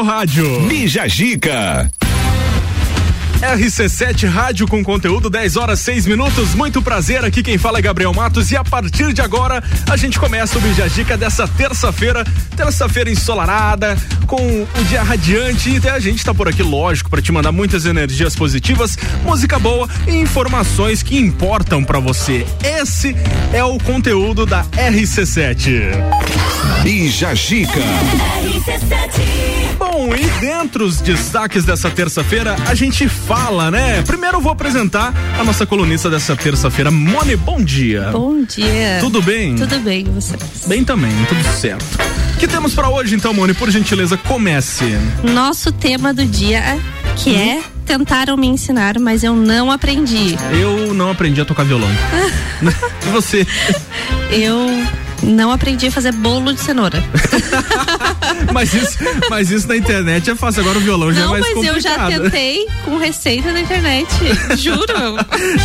seu rádio. Bija Gica. RC7 Rádio com conteúdo 10 horas 6 minutos. Muito prazer, aqui quem fala é Gabriel Matos e a partir de agora a gente começa o Bija Dica dessa terça-feira, terça-feira ensolarada, com o dia radiante e a gente tá por aqui, lógico, para te mandar muitas energias positivas, música boa e informações que importam para você. Esse é o conteúdo da RC7. Bija Gica. Bom, e dentro os destaques dessa terça-feira, a gente fala, né? Primeiro eu vou apresentar a nossa colunista dessa terça-feira, Mone, bom dia. Bom dia. Tudo bem? Tudo bem, e vocês? Bem também, tudo certo. O que temos para hoje então, Mone? Por gentileza, comece. Nosso tema do dia, que é Uhum. tentaram me ensinar, mas eu não aprendi. Eu não aprendi a tocar violão. e você? Eu não aprendi a fazer bolo de cenoura. Mas isso, mas isso na internet é fácil, agora o violão já é não, mais mas complicado. eu já tentei com receita na internet. Juro.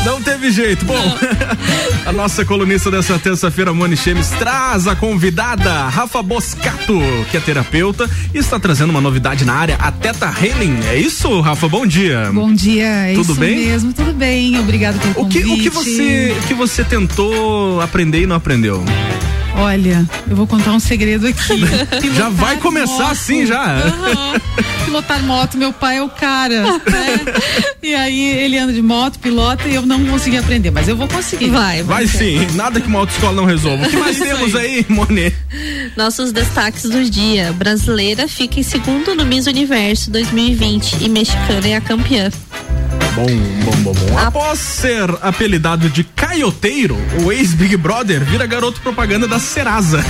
Não teve jeito. Bom, a nossa colunista dessa terça-feira, Moni Chemes, traz a convidada Rafa Boscato, que é terapeuta e está trazendo uma novidade na área, a Teta Healing. É isso, Rafa? Bom dia. Bom dia, é Tudo isso bem? mesmo, tudo bem, obrigado pelo O que, convite. o que você, o que você tentou aprender e não aprendeu? Olha, eu vou contar um segredo aqui. Já vai começar moto. assim já. Aham. Pilotar moto, meu pai é o cara. né? E aí ele anda de moto, pilota e eu não consegui aprender, mas eu vou conseguir. Vai, Vai sim, nada que uma autoescola não resolva. O que mais temos aí, Moni? Nossos destaques do dia. Brasileira fica em segundo no Miss Universo 2020 e mexicana é a campeã. Bom, bom, bom, bom. Após ser apelidado de caioteiro, o ex-Big Brother vira garoto propaganda da Serasa.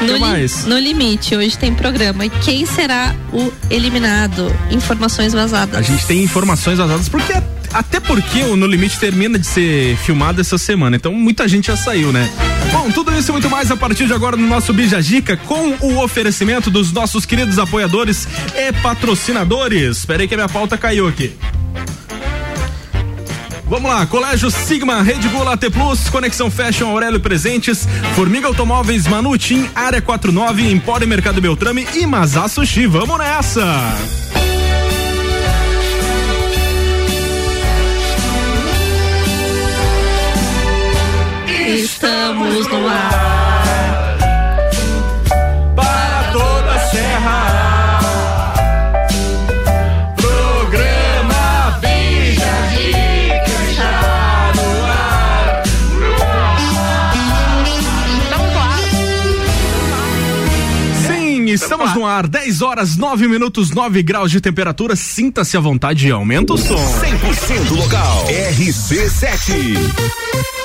No, li- mais? no limite, hoje tem programa. E quem será o eliminado? Informações vazadas. A gente tem informações vazadas, porque até porque o No Limite termina de ser filmado essa semana, então muita gente já saiu, né? Bom, tudo isso e muito mais a partir de agora no nosso Bija Dica, com o oferecimento dos nossos queridos apoiadores e patrocinadores. Espera aí que a minha pauta caiu aqui. Vamos lá, Colégio Sigma, Rede Bull AT Plus, Conexão Fashion Aurélio Presentes, Formiga Automóveis Manutim, Área 49, Empório Mercado Beltrame e Mazá Sushi. Vamos nessa! Estamos no ar. para toda a serra. Programa Bija Dica está no ar. Sim, estamos no ar. 10 horas, 9 minutos, 9 graus de temperatura. Sinta-se à vontade e aumenta o som. 100% local. RC7.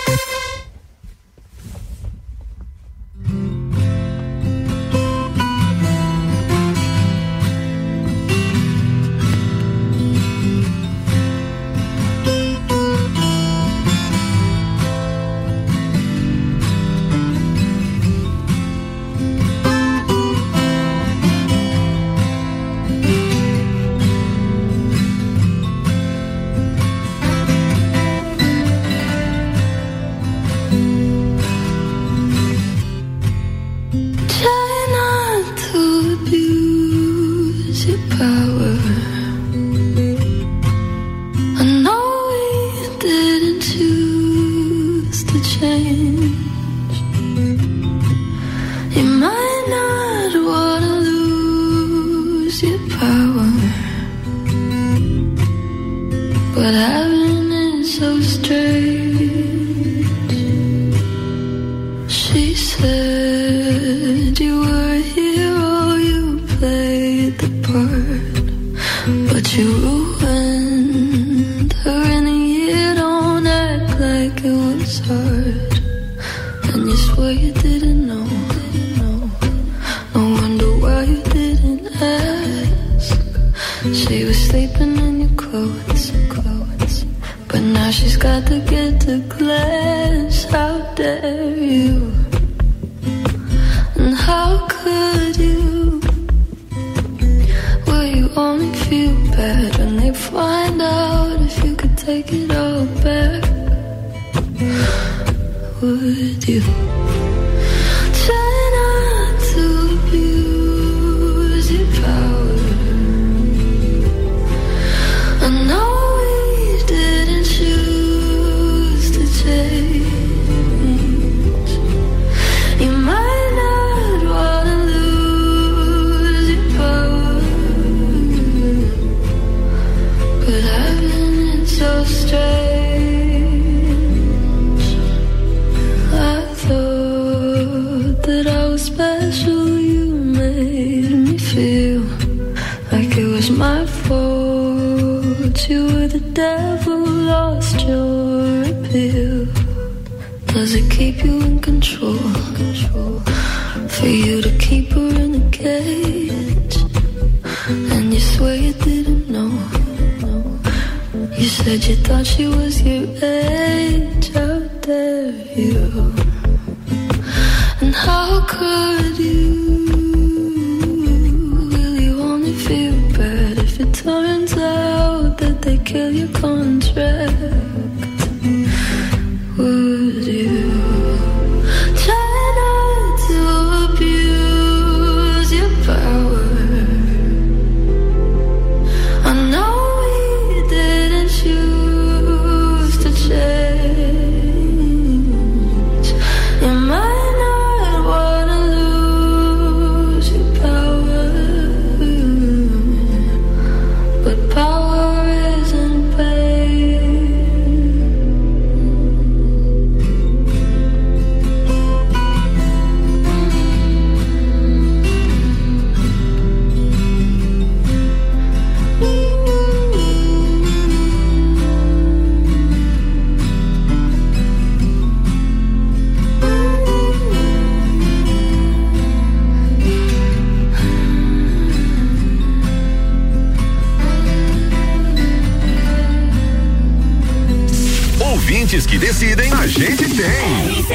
decidem, a gente tem.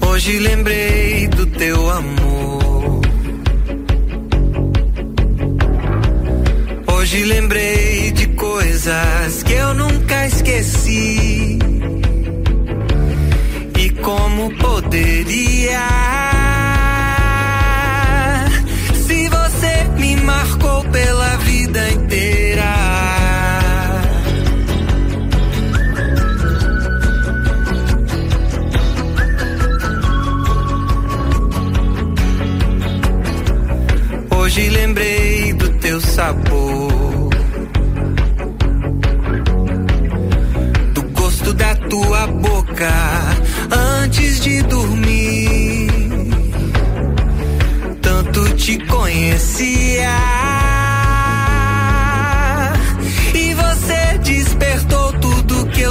Hoje lembro.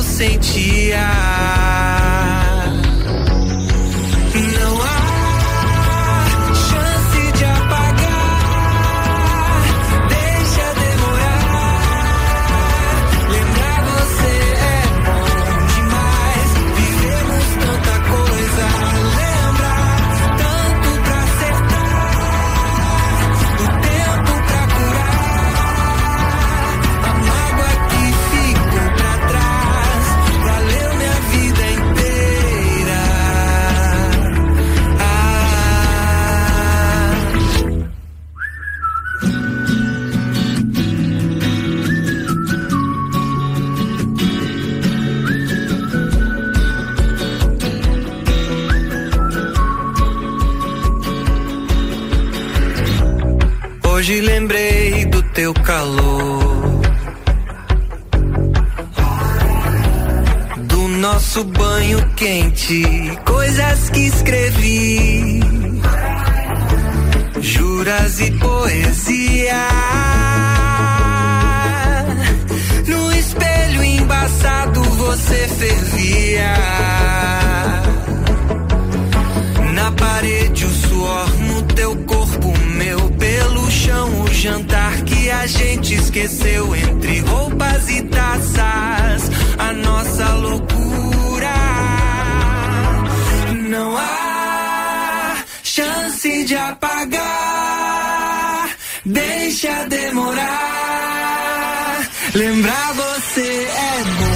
sentia. quente, coisas que escrevi, juras e poesia. No espelho embaçado você fervia. Na parede o suor no teu corpo, meu pelo chão o jantar que a gente esqueceu entre roupas e taças deixa demorar. Lembrar você é bom.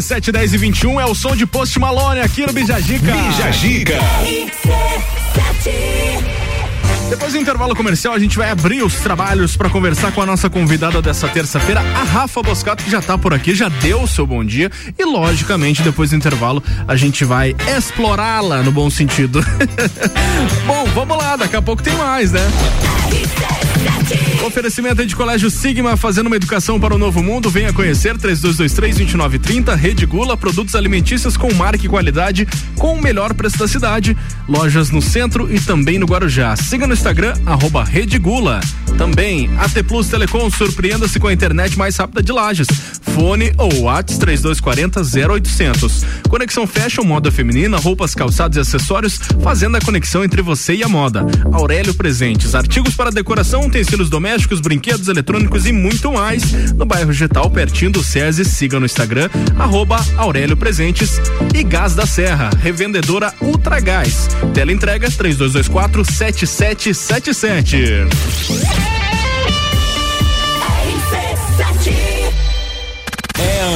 RC7 10 e 21 é o som de Post Malone aqui no Bijagica. Bijagica. Depois do intervalo comercial, a gente vai abrir os trabalhos para conversar com a nossa convidada dessa terça-feira, a Rafa Boscato, que já tá por aqui, já deu o seu bom dia. E, logicamente, depois do intervalo, a gente vai explorá-la no bom sentido. bom, vamos lá, daqui a pouco tem mais, né? Oferecimento de Colégio Sigma, fazendo uma educação para o novo mundo. Venha conhecer 3223-2930. Rede Gula, produtos alimentícios com marca e qualidade, com o melhor preço da cidade. Lojas no centro e também no Guarujá. Siga no Instagram, arroba Rede Gula. Também, AT Plus Telecom, surpreenda-se com a internet mais rápida de Lages. Fone ou WhatsApp 3240 0800. Conexão Fashion, moda feminina, roupas, calçados e acessórios, fazendo a conexão entre você e a moda. Aurélio Presentes, artigos para decoração, utensílios domésticos, brinquedos eletrônicos e muito mais. No bairro Getal, pertinho do SESI, siga no Instagram, arroba Aurélio Presentes e Gás da Serra, revendedora Ultra Gás. Tela entrega 3224 7777.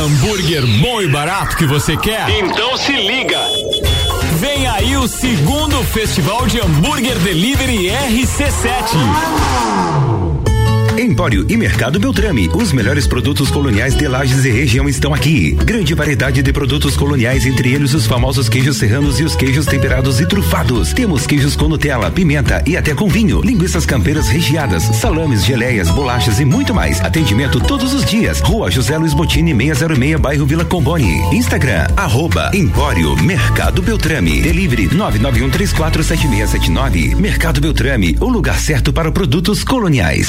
Hambúrguer bom e barato que você quer? Então se liga. Vem aí o segundo Festival de Hambúrguer Delivery RC7. Empório e Mercado Beltrame. Os melhores produtos coloniais de Lages e região estão aqui. Grande variedade de produtos coloniais, entre eles os famosos queijos serranos e os queijos temperados e trufados. Temos queijos com Nutella, pimenta e até com vinho, linguiças campeiras recheadas, salames, geleias, bolachas e muito mais. Atendimento todos os dias. Rua José Luiz Botini, 606, bairro Vila Comboni. Instagram, arroba Empório Mercado Beltrame. Delivery 991347679. Mercado Beltrame, o lugar certo para produtos coloniais.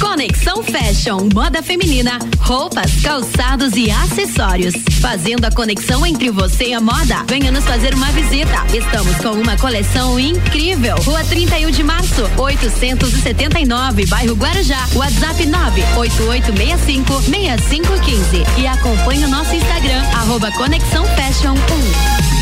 Conexão Fashion, moda feminina, roupas, calçados e acessórios. Fazendo a conexão entre você e a moda. Venha nos fazer uma visita. Estamos com uma coleção incrível. Rua 31 de março, 879, bairro Guarujá. WhatsApp 98865 6515. E acompanhe o nosso Instagram, arroba Conexão Fashion 1.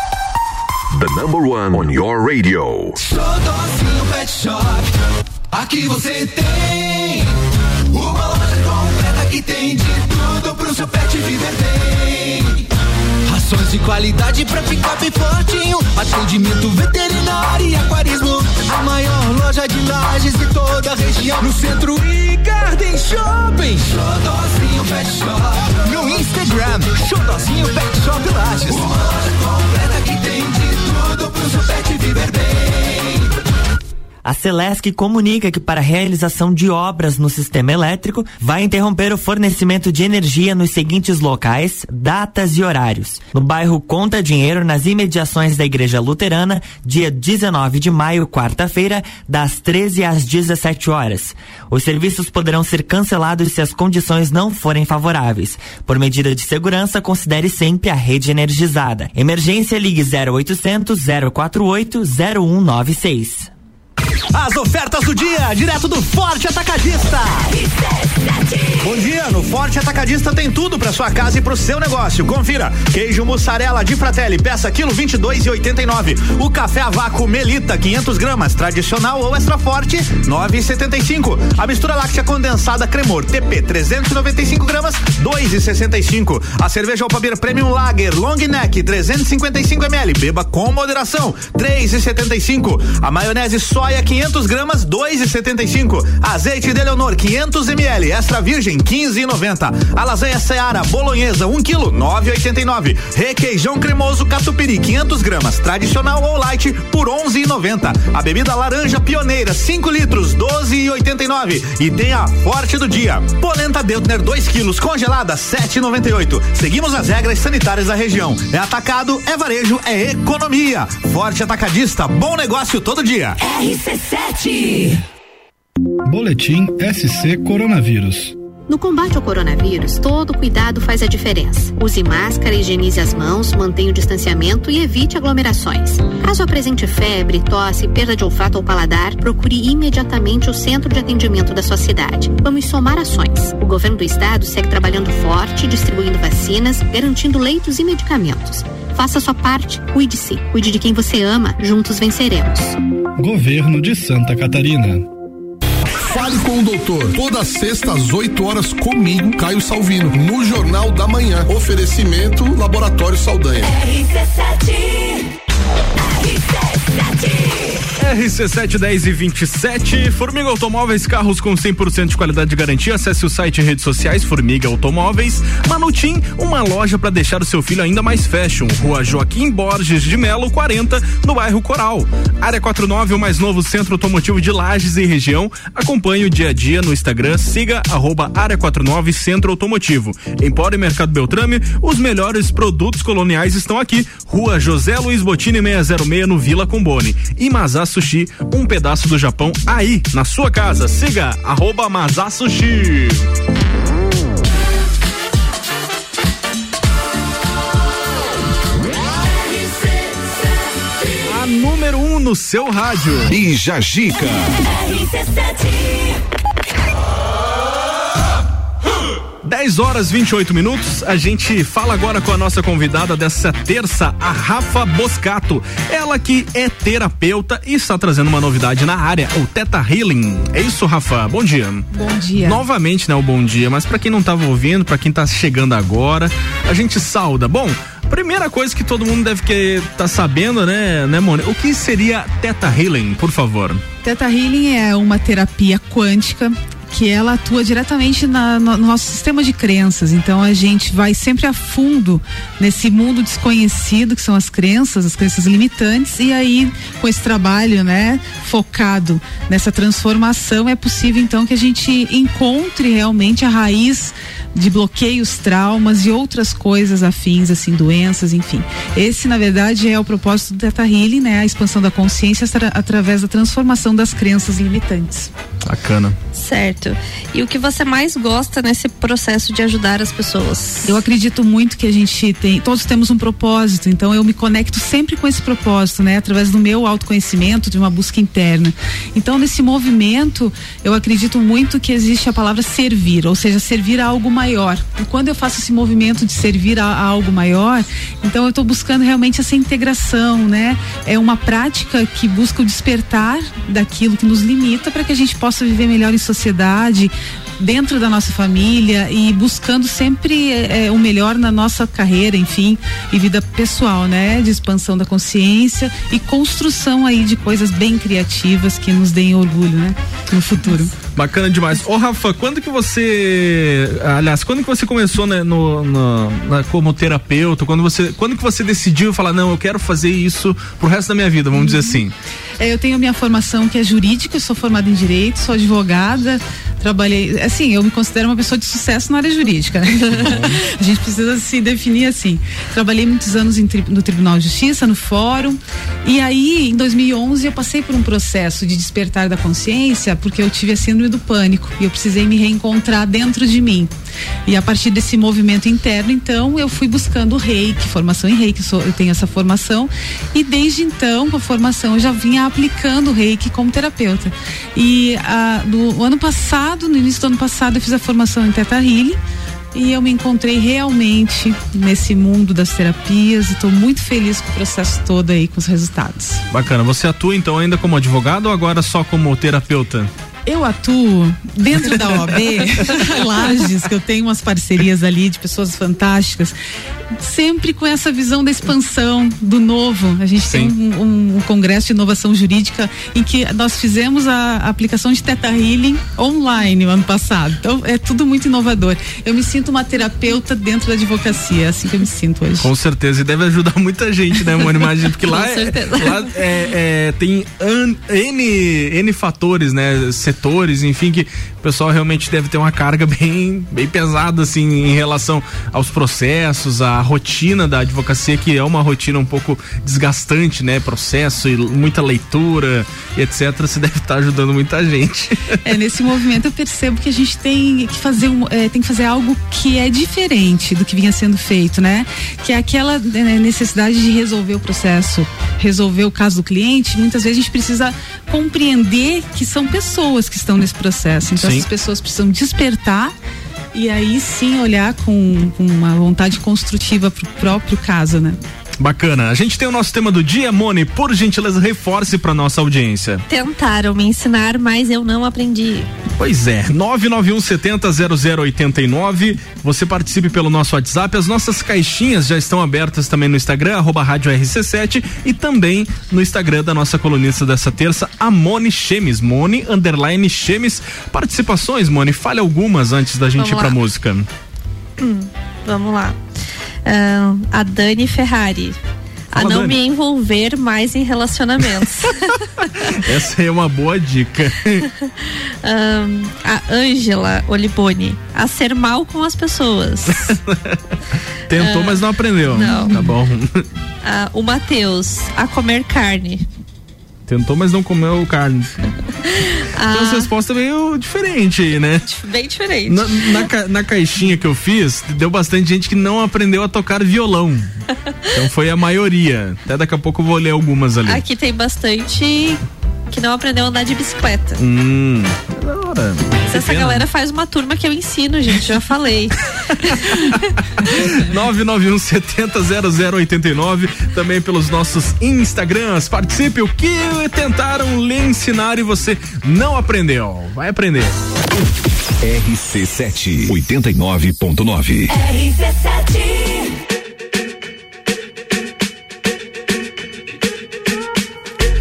The number one on your radio. Pet Shop. Aqui você tem uma loja completa que tem de tudo pro seu pet viver bem. Rações de qualidade pra bem fortinho. Atendimento veterinário e aquarismo. A maior loja de lajes de toda a região. No centro e Garden Shopping. Pet Shop. No Instagram, Xodózinho Pet Shop Lages. Uma loja completa seu pet viver bem. A Celesc comunica que para a realização de obras no sistema elétrico vai interromper o fornecimento de energia nos seguintes locais, datas e horários. No bairro Conta Dinheiro, nas imediações da Igreja Luterana, dia 19 de maio, quarta-feira, das 13 às 17 horas. Os serviços poderão ser cancelados se as condições não forem favoráveis. Por medida de segurança, considere sempre a rede energizada. Emergência ligue 0800 048 0196. As ofertas do dia, direto do Forte Atacadista. Bom dia, no Forte Atacadista tem tudo para sua casa e pro seu negócio. Confira: queijo mussarela de Fratelli, peça quilo 22 e 89. O café a vácuo Melita 500 gramas, tradicional ou extra forte 9,75. A mistura láctea condensada Cremor TP 395 gramas 2,65. A cerveja Alpabir Premium Lager Long Neck 355 ml, beba com moderação 3,75. A maionese soia 500 gramas 2,75. Azeite de Leonor 500 ml, extra virgem 15,90. A lasanha Seara bolonhesa 1 kg 9,89. Requeijão cremoso catupiry 500 gramas, tradicional ou light por 11,90. A bebida laranja pioneira 5 litros 12,89. E tem a forte do dia. Polenta Beltner 2 quilos congelada 7,98. Seguimos as regras sanitárias da região. É atacado, é varejo, é economia. Forte atacadista, bom negócio todo dia. RC7 Boletim SC Coronavírus. No combate ao coronavírus, todo cuidado faz a diferença. Use máscara, higienize as mãos, mantenha o distanciamento e evite aglomerações. Caso apresente febre, tosse, perda de olfato ou paladar, procure imediatamente o centro de atendimento da sua cidade. Vamos somar ações. O governo do estado segue trabalhando forte, distribuindo vacinas, garantindo leitos e medicamentos. Faça a sua parte, cuide-se, cuide de quem você ama, juntos venceremos. Governo de Santa Catarina. Fale com o doutor. Toda sexta às 8 horas comigo, Caio Salvino, no Jornal da Manhã. Oferecimento Laboratório Saldanha. RC7 RC7 RC710 e 27, Formiga Automóveis, carros com 100% de qualidade de garantia. Acesse o site e redes sociais Formiga Automóveis. Manutim, uma loja para deixar o seu filho ainda mais fashion. Rua Joaquim Borges de Melo, 40, no bairro Coral. Área 49, o mais novo centro automotivo de Lages e região. Acompanhe o dia a dia no Instagram, siga arroba Área 49 Centro Automotivo. Empório Mercado Beltrame, os melhores produtos coloniais estão aqui. Rua José Luiz Botini 606 no Vila Combone. E Mazá Sushi, um pedaço do Japão aí, na sua casa. Siga arroba Sushi. A número 1 um no seu rádio. E Jajica. 10 horas 28 minutos. A gente fala agora com a nossa convidada dessa terça, a Rafa Boscato. Ela que é terapeuta e está trazendo uma novidade na área, o Teta Healing. É isso, Rafa? Bom dia. Bom dia. Novamente, né, o bom dia, mas para quem não estava ouvindo, para quem tá chegando agora, a gente sauda. Bom, primeira coisa que todo mundo deve que tá sabendo, né, né, Mônica? O que seria Teta Healing, por favor? Teta Healing é uma terapia quântica que ela atua diretamente na, no nosso sistema de crenças. Então a gente vai sempre a fundo nesse mundo desconhecido que são as crenças, as crenças limitantes. E aí com esse trabalho, né, focado nessa transformação, é possível então que a gente encontre realmente a raiz de bloqueios, traumas e outras coisas afins, assim, doenças, enfim. Esse, na verdade, é o propósito do Teta Healing, né? A expansão da consciência através da transformação das crenças limitantes. Bacana. Certo. E o que você mais gosta nesse processo de ajudar as pessoas? Eu acredito muito que a gente tem, todos temos um propósito, então eu me conecto sempre com esse propósito, né? Através do meu autoconhecimento, de uma busca interna. Então, nesse movimento, eu acredito muito que existe a palavra servir, ou seja, servir a algo maior. E quando eu faço esse movimento de servir a, a algo maior, então eu estou buscando realmente essa integração, né? É uma prática que busca o despertar daquilo que nos limita para que a gente possa viver melhor em sociedade, dentro da nossa família e buscando sempre é, o melhor na nossa carreira, enfim, e vida pessoal, né? De expansão da consciência e construção aí de coisas bem criativas que nos deem orgulho, né? No futuro. Bacana demais. Ô Rafa, quando que você, aliás, quando que você começou né, no, no na, como terapeuta? Quando você, quando que você decidiu falar não, eu quero fazer isso pro resto da minha vida, vamos dizer assim? É, eu tenho minha formação que é jurídica, eu sou formada em direito, sou advogada, trabalhei, assim, eu me considero uma pessoa de sucesso na área jurídica, né? a gente precisa se definir assim. Trabalhei muitos anos em, no Tribunal de Justiça, no Fórum, e aí, em 2011, eu passei por um processo de despertar da consciência, porque eu tive a síndrome do pânico e eu precisei me reencontrar dentro de mim. E a partir desse movimento interno, então, eu fui buscando o reiki, formação em reiki, sou, eu tenho essa formação, e desde então, com a formação, eu já vinha aplicando o reiki como terapeuta. E do ano passado, no início do ano passado, eu fiz a formação em Teta Healing, e eu me encontrei realmente nesse mundo das terapias e estou muito feliz com o processo todo aí, com os resultados. Bacana. Você atua então ainda como advogado ou agora só como terapeuta? Eu atuo dentro da OAB, Lages, que eu tenho umas parcerias ali de pessoas fantásticas, sempre com essa visão da expansão, do novo. A gente Sim. tem um, um, congresso de inovação jurídica em que nós fizemos a, aplicação de Teta Healing online no ano passado. Então é tudo muito inovador. Eu me sinto uma terapeuta dentro da advocacia, é assim que eu me sinto hoje. Com certeza, e deve ajudar muita gente, né, Mônica? Imagina, porque lá, é, lá é, é, tem N, N fatores, né? Setores, enfim, que o pessoal realmente deve ter uma carga bem, bem pesada, assim, em relação aos processos, à rotina da advocacia, que é uma rotina um pouco desgastante, né? Processo e muita leitura e etc. Você deve estar ajudando muita gente. É, nesse movimento eu percebo que a gente tem que fazer, um, é, tem que fazer algo que é diferente do que vinha sendo feito, né? Que é aquela né, necessidade de resolver o processo, resolver o caso do cliente. Muitas vezes a gente precisa compreender que são pessoas que estão nesse processo. Então, sim. essas pessoas precisam despertar e aí sim olhar com, com uma vontade construtiva para o próprio caso, né? Bacana. A gente tem o nosso tema do dia, Mone. Por gentileza, reforce para nossa audiência. Tentaram me ensinar, mas eu não aprendi. Pois é, 991 70 0089. Você participe pelo nosso WhatsApp. As nossas caixinhas já estão abertas também no Instagram, arroba Rádio RC7 e também no Instagram da nossa colunista dessa terça, a Mone Chemes. Mone underline Chemes. Participações, Mone, fale algumas antes da gente Vamos ir pra lá. música. Hum, vamos lá. Ahn, a Dani Ferrari. A Fala, não Dani. me envolver mais em relacionamentos. Essa é uma boa dica. Ahn, a Ângela Oliboni. A ser mal com as pessoas. Tentou, Ah, mas não aprendeu. não. Tá bom. Ah, o Matheus. A comer carne. Tentou, mas não comeu carne. Ah. Tem uma resposta meio diferente aí, né? Bem diferente. Na, na, na caixinha que eu fiz, deu bastante gente que não aprendeu a tocar violão. Então foi a maioria. Até daqui a pouco eu vou ler algumas ali. Aqui tem bastante que não aprendeu a andar de bicicleta. Hum. Da hora. Mas essa galera faz uma turma que eu ensino, gente, já falei. 991 70 0089, também pelos nossos Instagrams. Participe, o que tentaram lhe ensinar e você não aprendeu. Vai aprender. RC7 89.9.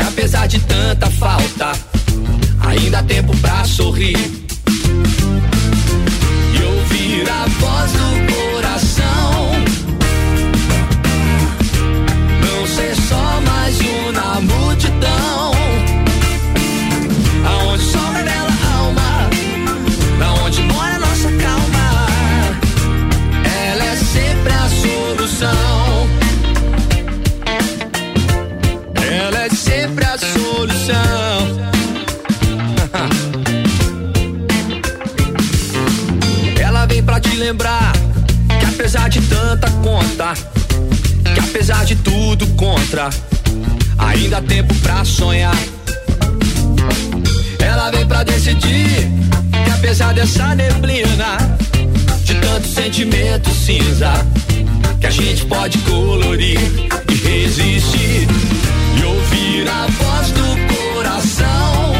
apesar de tanta falta, ainda há tempo pra sorrir. Apesar de tudo contra, ainda há tempo pra sonhar. Ela vem pra decidir que apesar dessa neblina, de tanto sentimento cinza, que a gente pode colorir e resistir e ouvir a voz do coração.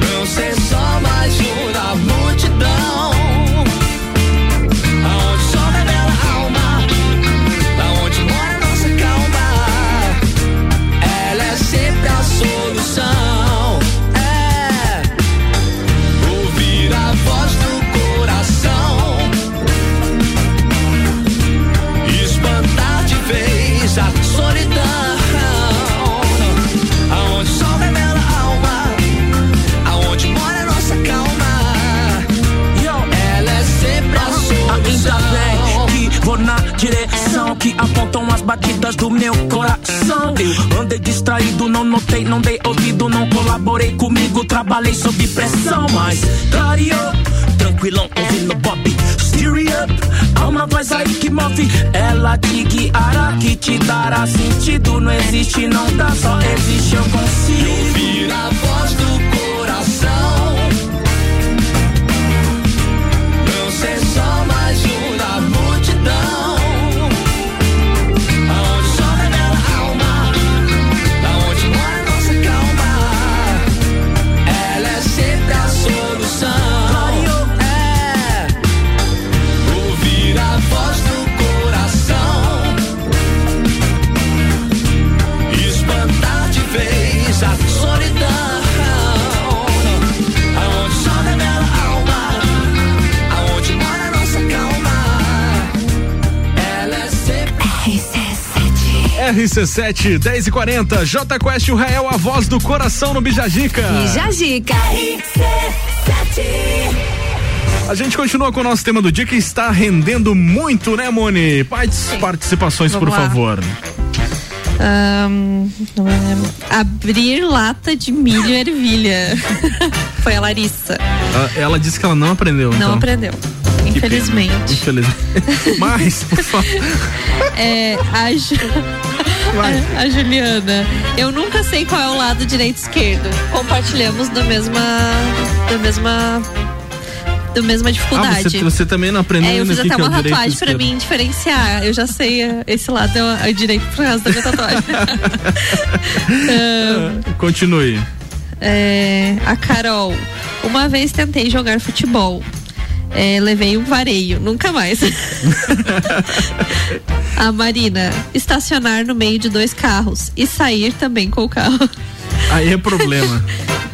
Não ser só mais um na multidão. Apontam as batidas do meu coração. Eu andei distraído, não notei, não dei ouvido, não colaborei comigo, trabalhei sob pressão, mas clareou, tranquilão, ouvindo Bob. Steer up, há uma voz aí que move, ela te guiará, que te dará sentido. Não existe, não dá, só existe, eu consigo. Ouvir a voz do coração. RC7 10 e 40 J Quest o Rael, a voz do coração no Bijagica. Bijagica. A gente continua com o nosso tema do dia que está rendendo muito, né, Moni? Participações, Vamos por lá. favor. Não lembro. abrir lata de milho e ervilha. Foi a Larissa. Ah, Ela disse que ela não aprendeu. Não então. aprendeu. Infelizmente. Infelizmente. Mas, por favor. É, a, a, a Juliana. Eu nunca sei qual é o lado direito e esquerdo. Compartilhamos da mesma. da mesma. da mesma Ah, dificuldade. você, você também não aprendeu É, eu fiz até é uma tatuagem pra mim diferenciar. Eu já sei, é, esse lado é o- é o direito por causa da minha tatuagem. Ahn, Continue. é, a Carol. Uma vez tentei jogar futebol. É, levei um vareio, nunca mais. a Marina, estacionar no meio de dois carros e sair também com o carro. Aí é problema.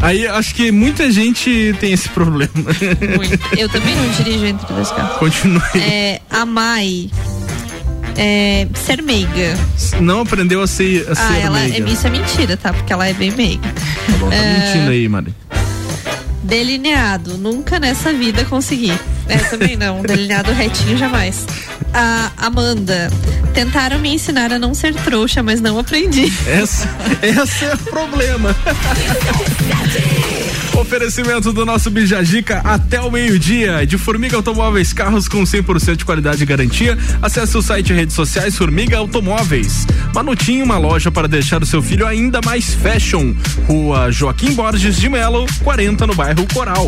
Aí acho que muita gente tem esse problema. Eu também não dirijo entre dois carros. Continue. É, a Mai, é, ser meiga. Não aprendeu a ser, a ah, ser ela, meiga. isso é mentira, tá? Porque ela é bem meiga. Tá bom, tá É, mentindo aí, Mari. Delineado, nunca nessa vida consegui. É, também não. Delineado retinho jamais. A Amanda, Tentaram me ensinar a não ser trouxa, mas não aprendi. Essa, esse é o problema. Oferecimento do nosso Bijagica até o meio-dia. De Formiga Automóveis, carros com 100% de qualidade e garantia. Acesse o site e redes sociais Formiga Automóveis. Manutinho, uma loja para deixar o seu filho ainda mais fashion. Rua Joaquim Borges de Melo, 40 no bairro Coral.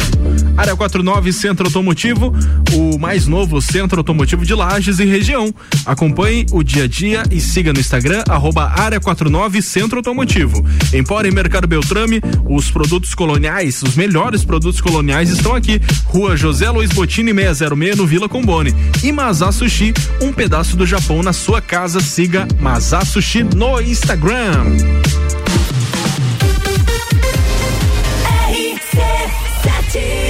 Área 49 Centro Automotivo, o mais novo centro automotivo de Lages e região. Acompanhe o dia a dia e siga no Instagram, arroba Área 49 Centro Automotivo. Empório Mercado Beltrame, os produtos coloniais, os melhores produtos coloniais estão aqui. Rua José Luiz Botini 606 no Vila Combone. E Mazá Sushi, um pedaço do Japão na sua casa. Siga Mazá Sushi no Instagram. O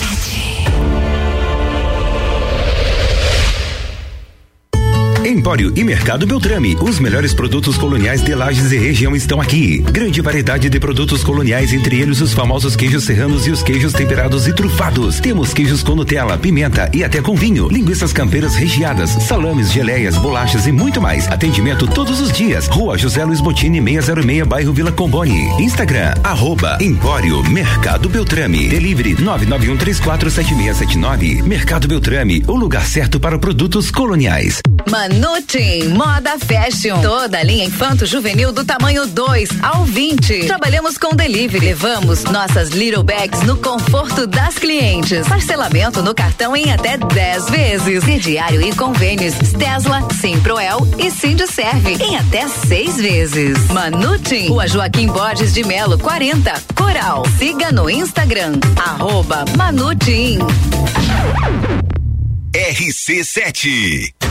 Empório e Mercado Beltrame. Os melhores produtos coloniais de Lages e região estão aqui. Grande variedade de produtos coloniais, entre eles os famosos queijos serranos e os queijos temperados e trufados. Temos queijos com Nutella, pimenta e até com vinho, linguiças campeiras recheadas, salames, geleias, bolachas e muito mais. Atendimento todos os dias. Rua José Luiz Botini, 606, bairro Vila Comboni. Instagram, arroba Empório Mercado Beltrame. Delivery 991347679. Mercado Beltrame, o lugar certo para produtos coloniais. Manutim, moda fashion. Toda linha infanto juvenil do tamanho 2 ao 20. Trabalhamos com delivery. Levamos nossas little bags no conforto das clientes. Parcelamento no cartão em até 10 vezes. Crediário e convênios. Tesla, Simproel e Serve em até seis vezes. Manutim, Rua Joaquim Borges de Melo, 40. Coral. Siga no Instagram. Arroba Manutim. RC7.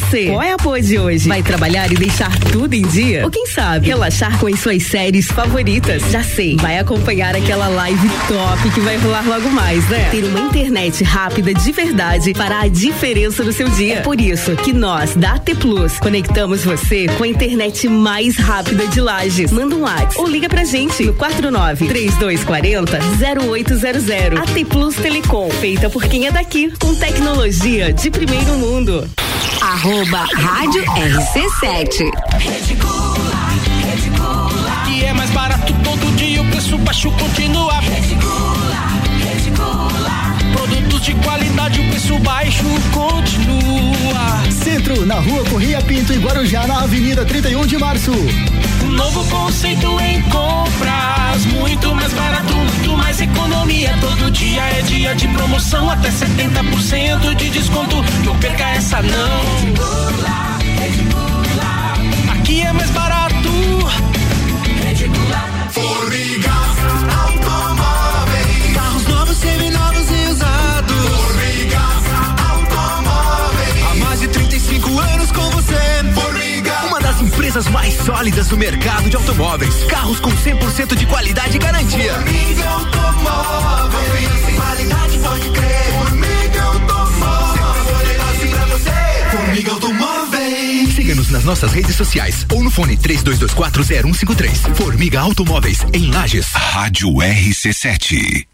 qual é a pose de hoje? Vai trabalhar e deixar tudo em dia? Ou quem sabe, relaxar com as suas séries favoritas? Já sei, vai acompanhar aquela live top que vai rolar logo mais, né? Ter uma internet rápida de verdade fará a diferença no seu dia. É por isso que nós, da AT Plus, conectamos você com a internet mais rápida de Lages. Manda um WhatsApp ou liga pra gente no 49 3240 0800. AT Plus Telecom, feita por quem é daqui, com tecnologia de primeiro mundo. Arroba Rádio RC7. E é mais barato todo dia, o preço baixo continua. Produtos de qualidade, o preço baixo continua. Centro, na rua Correia Pinto e Guarujá, na Avenida 31 de Março. Um novo conceito em compras, muito mais barato, muito mais economia. Todo dia é dia de promoção, até 70% de desconto. Não perca essa não. Aqui é mais barato. Automóveis. Empresas mais sólidas do mercado de automóveis. Carros com 100% de qualidade e garantia. Formiga Automóveis. E qualidade, pode crer. Formiga Automóveis. Segurança pra você. Formiga Automóveis. Siga-nos nas nossas redes sociais ou no fone 32240153. Formiga Automóveis em Lages. Rádio RC7.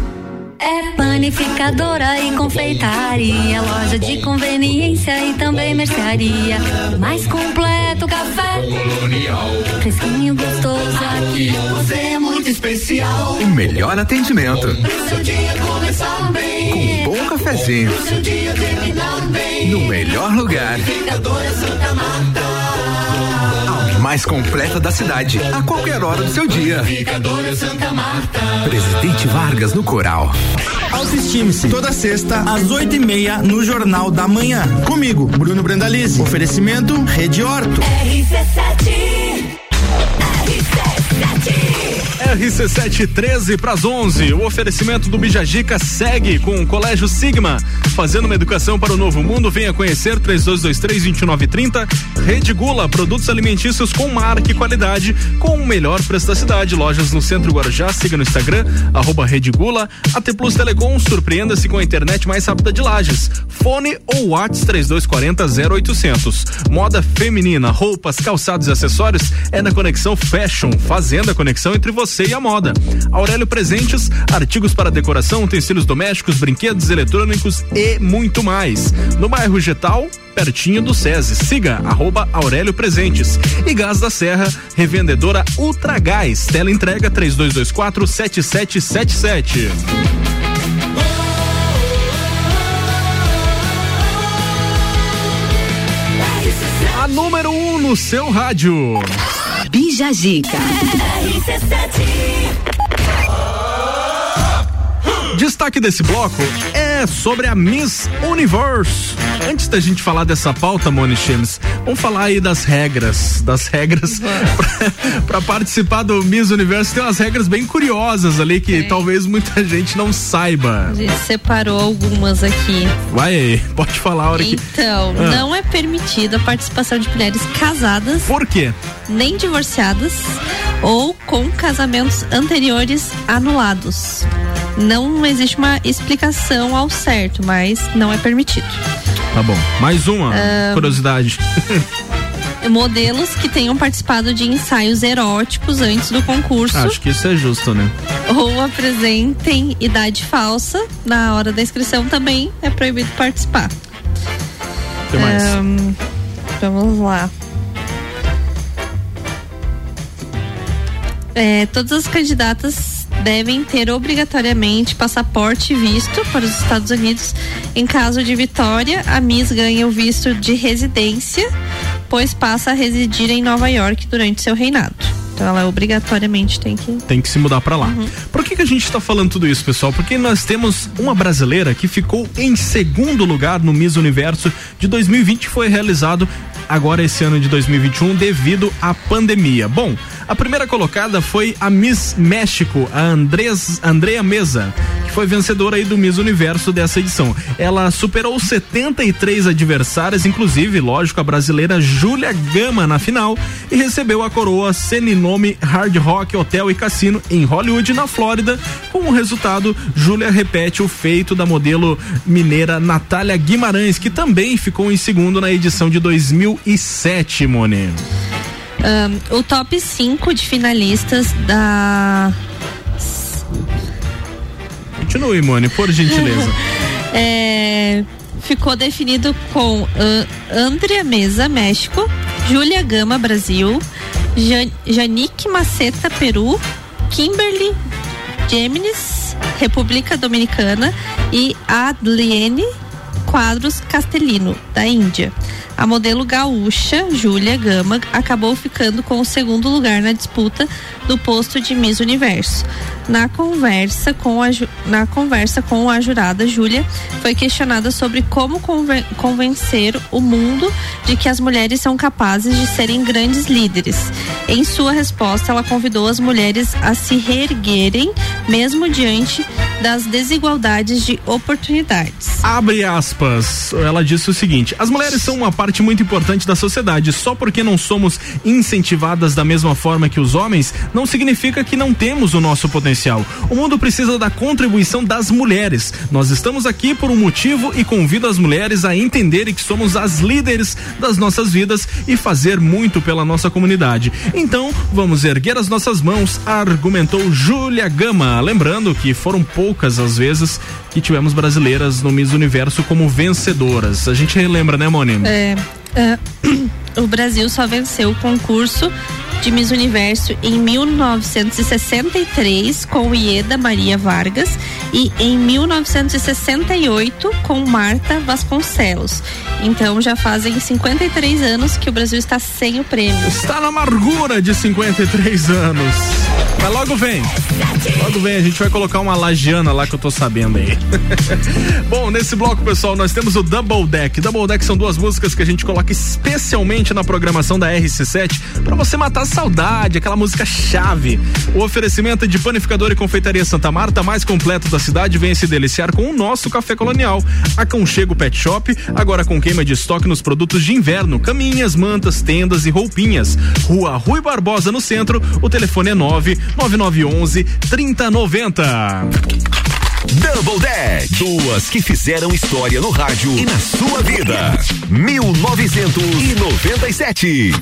É panificadora e confeitaria, loja de conveniência e também mercearia. Mais completo café. Colonial. Fresquinho gostoso aqui. Você é muito especial. O melhor atendimento. Pro seu dia começar bem. Com um bom cafezinho. Pro seu dia terminar bem. No melhor lugar. Panificadora Santa Marta. Mais completa da cidade. A qualquer hora do seu dia. Panificadora Santa Marta. Presidente Vargas no Coral. Autoestime-se. Toda sexta, às oito e meia, no Jornal da Manhã. Comigo, Bruno Brandalize. Oferecimento Rede Horto. RC7 13 para as 11. O oferecimento do Bijagica segue com o Colégio Sigma, fazendo uma educação para o novo mundo. Venha conhecer 3223-2930. Rede Gula, produtos alimentícios com marca e qualidade, com o melhor preço da cidade. Lojas no Centro Guarujá. Siga no Instagram, arroba Rede Gula. AT Plus Telecom, surpreenda-se com a internet mais rápida de Lages. Fone ou Whats 3240 0800. Moda feminina, roupas, calçados e acessórios é na Conexão Fashion, fazendo a conexão entre você e a moda. Aurélio Presentes, artigos para decoração, utensílios domésticos, brinquedos eletrônicos e muito mais. No bairro Getal, pertinho do SESI. Siga arroba Aurélio Presentes. E Gás da Serra, revendedora Ultra Gás. Tela entrega 3224 7777. A número 1 um no seu rádio. Bija Zica. Destaque desse bloco é sobre a Miss Universe. Antes da gente falar dessa pauta, Moni Chemes, vamos falar aí das regras, das regras para participar do Miss Universo. Tem umas regras bem curiosas ali que talvez muita gente não saiba. A gente separou algumas aqui. Vai aí, pode falar a hora que. Então, Ah. não é permitida a participação de mulheres casadas. Por quê? Nem divorciadas ou com casamentos anteriores anulados. Não existe uma explicação ao certo, mas não é permitido. Tá bom. Mais uma Ah. curiosidade. Modelos que tenham participado de ensaios eróticos antes do concurso Acho que isso é justo, né? ou apresentem idade falsa na hora da inscrição também é proibido participar. O que mais? Ahn, vamos lá. É, todas as candidatas devem ter obrigatoriamente passaporte e visto para os Estados Unidos. Em caso de vitória, a Miss ganha o visto de residência, pois passa a residir em Nova York durante seu reinado. Então ela obrigatoriamente tem que Tem que se mudar pra lá. Uhum. Por que, que a gente tá falando tudo isso, pessoal? Porque nós temos uma brasileira que ficou em segundo lugar no Miss Universo de 2020, foi realizado agora esse ano de 2021 devido à pandemia. Bom, a primeira colocada foi a Miss México, a Andres, Andrea Mesa, que foi vencedora aí do Miss Universo dessa edição. Ela superou 73 adversárias, inclusive, lógico, a brasileira Júlia Gama na final e recebeu a coroa Seninome Hard Rock Hotel e Cassino em Hollywood, na Flórida. Com o resultado, Júlia repete o feito da modelo mineira Natália Guimarães, que também ficou em segundo na edição de 2007, Mone. Ahn, o top 5 de finalistas da. Continue, Mone, por gentileza. É, ficou definido com uh, Andrea Mesa, México, Júlia Gama, Brasil, Jan, Janique Maceta, Peru, Kimberly Geminis, República Dominicana e Adliene Quadros Castelino, da Índia. A modelo gaúcha, Júlia Gama, acabou ficando com o segundo lugar na disputa do posto de Miss Universo. Na conversa com a, na conversa com a jurada, Júlia foi questionada sobre como conven- convencer o mundo de que as mulheres são capazes de serem grandes líderes. Em sua resposta, ela convidou as mulheres a se reerguerem, mesmo diante das desigualdades de oportunidades. Abre aspas. Ela disse o seguinte: as mulheres são uma parte muito importante da sociedade. Só porque não somos incentivadas da mesma forma que os homens, não significa que não temos o nosso potencial. O mundo precisa da contribuição das mulheres. Nós estamos aqui por um motivo e convido as mulheres a entenderem que somos as líderes das nossas vidas e fazer muito pela nossa comunidade. Então, vamos erguer as nossas mãos, argumentou Júlia Gama. Lembrando que foram poucas as vezes que tivemos brasileiras no Miss Universo como vencedoras. A gente relembra, né, Moni? É, é, o Brasil só venceu o concurso de Miss Universo em 1963 com Ieda Maria Vargas e em 1968 com Marta Vasconcelos. Então já fazem 53 anos que o Brasil está sem o prêmio. Está na amargura de 53 anos. Mas logo vem. Logo vem, a gente vai colocar uma lagiana lá que eu tô sabendo aí. Bom, nesse bloco, pessoal, nós temos o Double Deck. Double Deck são duas músicas que a gente coloca especialmente na programação da RC7 para você matar a saudade, aquela música chave. O oferecimento é de panificador e confeitaria Santa Marta, mais completo da cidade, venha se deliciar com o nosso café colonial. Aconchego Pet Shop, agora com queima de estoque nos produtos de inverno, caminhas, mantas, tendas e roupinhas. Rua Rui Barbosa no centro, o telefone é 9 9911 3090. Double Deck. Duas que fizeram história no rádio e na sua vida. 1997.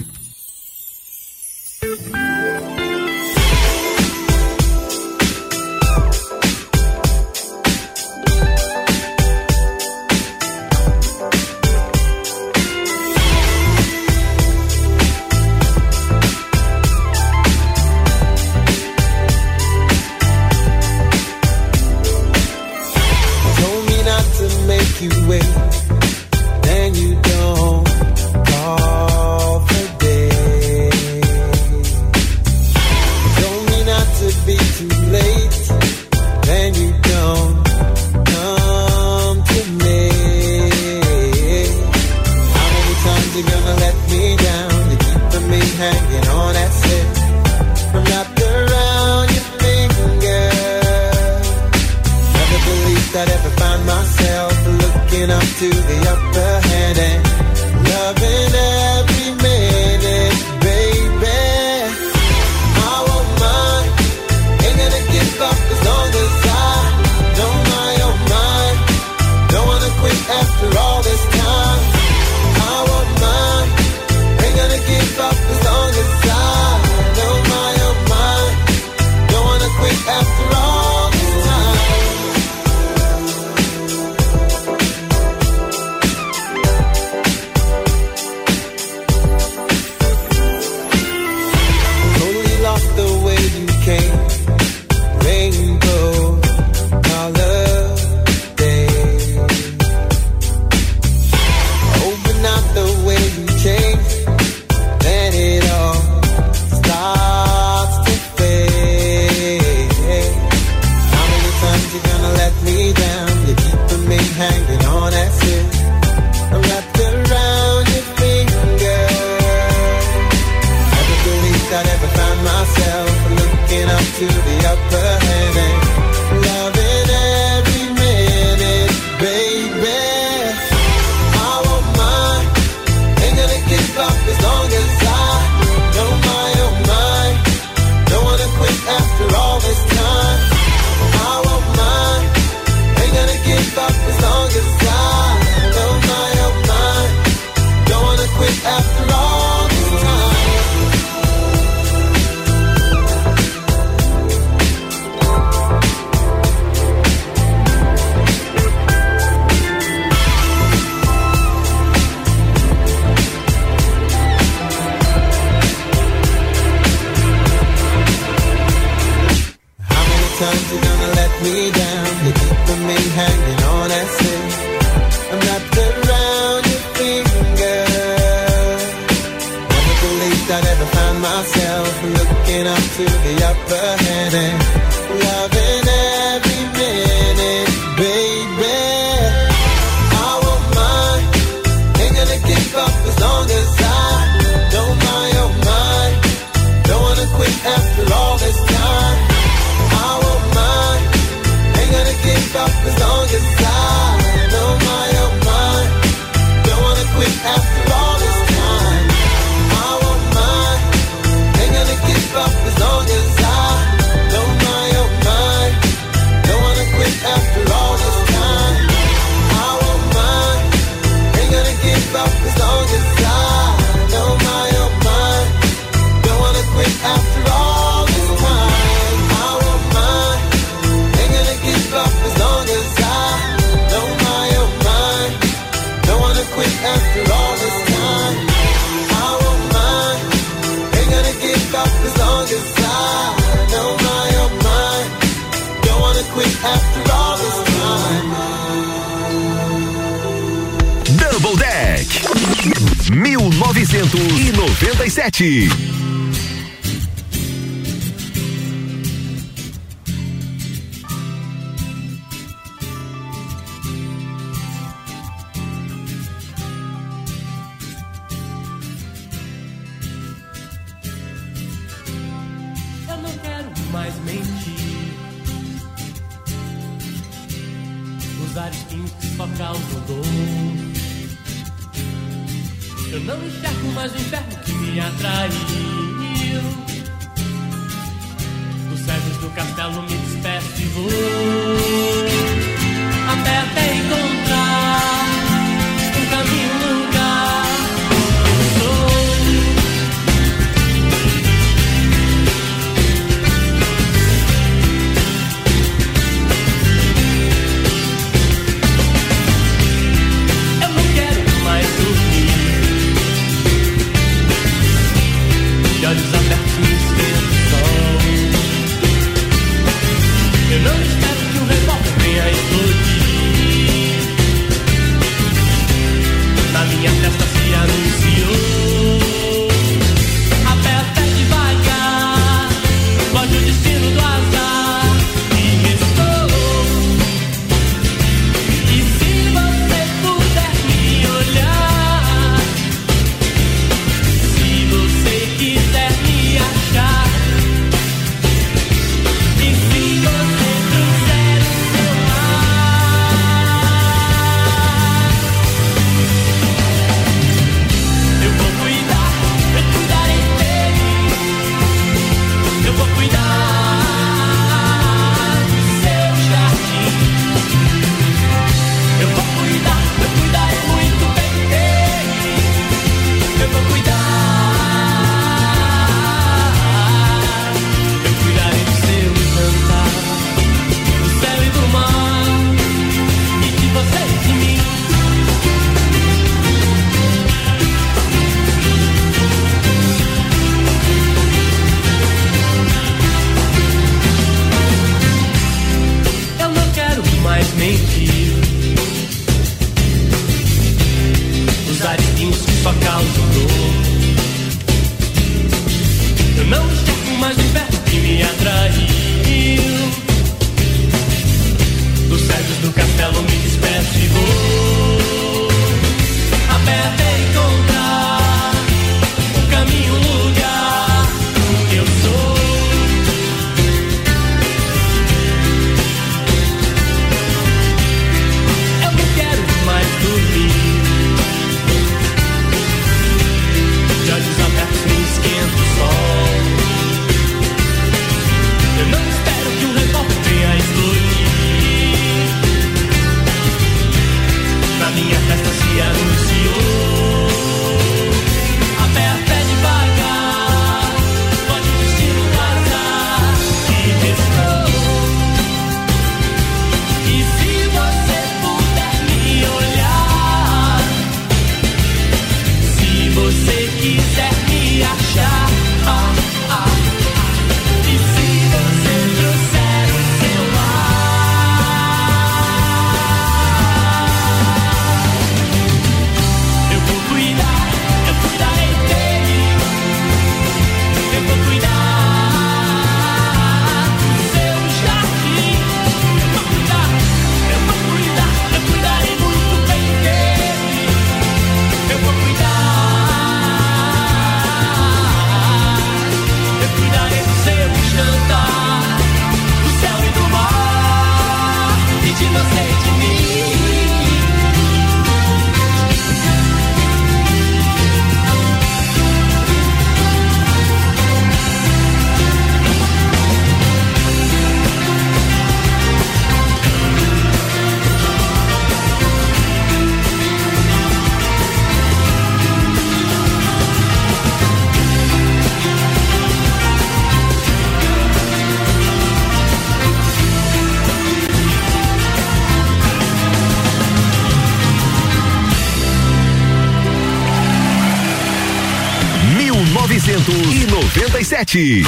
1997.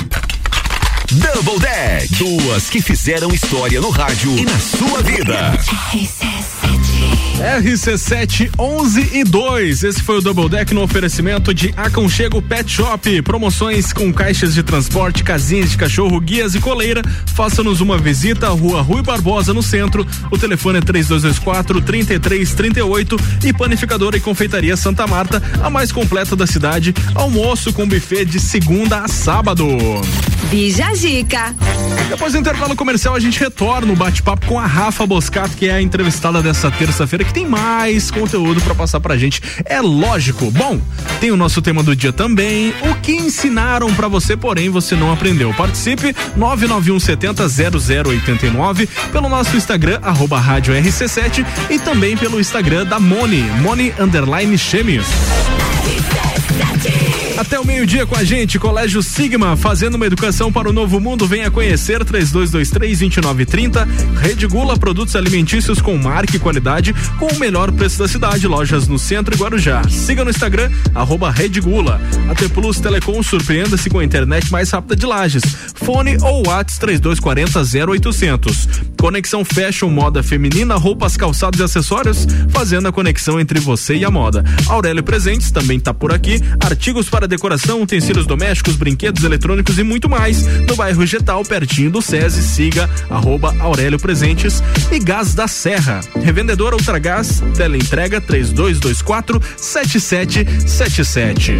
Double Deck. Duas que fizeram história no rádio e na sua vida. RC7 11 e 2. Esse foi o Double Deck no oferecimento de Aconchego Pet Shop. Promoções com caixas de transporte, casinhas de cachorro, guias e coleira. Faça-nos uma visita à rua Rui Barbosa, no centro. O telefone é 3224 3338 e panificadora e confeitaria Santa Marta, a mais completa da cidade. Almoço com buffet de segunda a sábado. Bija Zica. Depois do intervalo comercial, a gente retorna o bate-papo com a Rafa Boscato, que é a entrevistada dessa terça-feira, que tem mais conteúdo para passar pra gente. É lógico. Bom, tem o nosso tema do dia também. O que ensinaram para você, porém você não aprendeu. Participe 991 70 0089 pelo nosso Instagram, arroba rádio RC7 e também pelo Instagram da Moni, Moni Underline Chemios. Até o meio-dia com a gente, Colégio Sigma, fazendo uma educação para o novo mundo. Venha conhecer 3223-2930. Rede Gula, produtos alimentícios com marca e qualidade, com o melhor preço da cidade. Lojas no centro e Guarujá. Siga no Instagram, arroba Rede Gula. AT Plus Telecom, surpreenda-se com a internet mais rápida de Lages. Fone ou Whats 3240 0800. Conexão Fashion, moda feminina, roupas, calçados e acessórios, fazendo a conexão entre você e a moda. Aurélio Presentes também tá por aqui. Artigos para decoração, utensílios domésticos, brinquedos eletrônicos e muito mais. No bairro Getal, pertinho do SESI, siga arroba Aurélio Presentes e Gás da Serra. Revendedor Ultragás, teleentrega 3224 7777.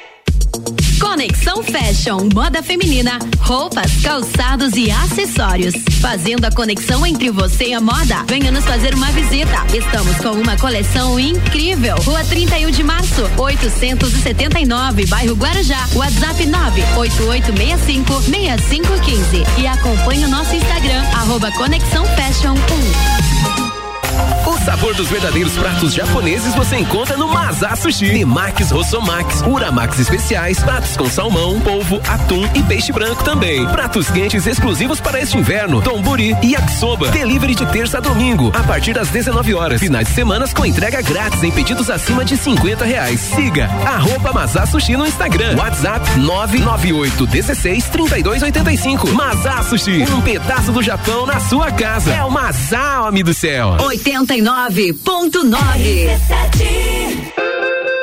Conexão Fashion, moda feminina, roupas, calçados e acessórios. Fazendo a conexão entre você e a moda. Venha nos fazer uma visita. Estamos com uma coleção incrível. Rua 31 de março, 879, bairro Guarujá. WhatsApp 98865 6515. E acompanhe o nosso Instagram, arroba Conexão Fashion 1. O sabor dos verdadeiros pratos japoneses você encontra no Mazá Sushi. Temakis Rossomax, Uramax especiais, pratos com salmão, polvo, atum e peixe branco também. Pratos quentes exclusivos para este inverno, tomburi e yakisoba. Delivery de terça a domingo, a partir das 19 horas. Finais de semanas com entrega grátis em pedidos acima de 50 reais. Siga arroba Mazá Sushi no Instagram. WhatsApp 998 16 32 85. Mazá Sushi, um pedaço do Japão na sua casa. É o Mazá, homem do céu. 89.9.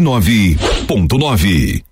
89.9.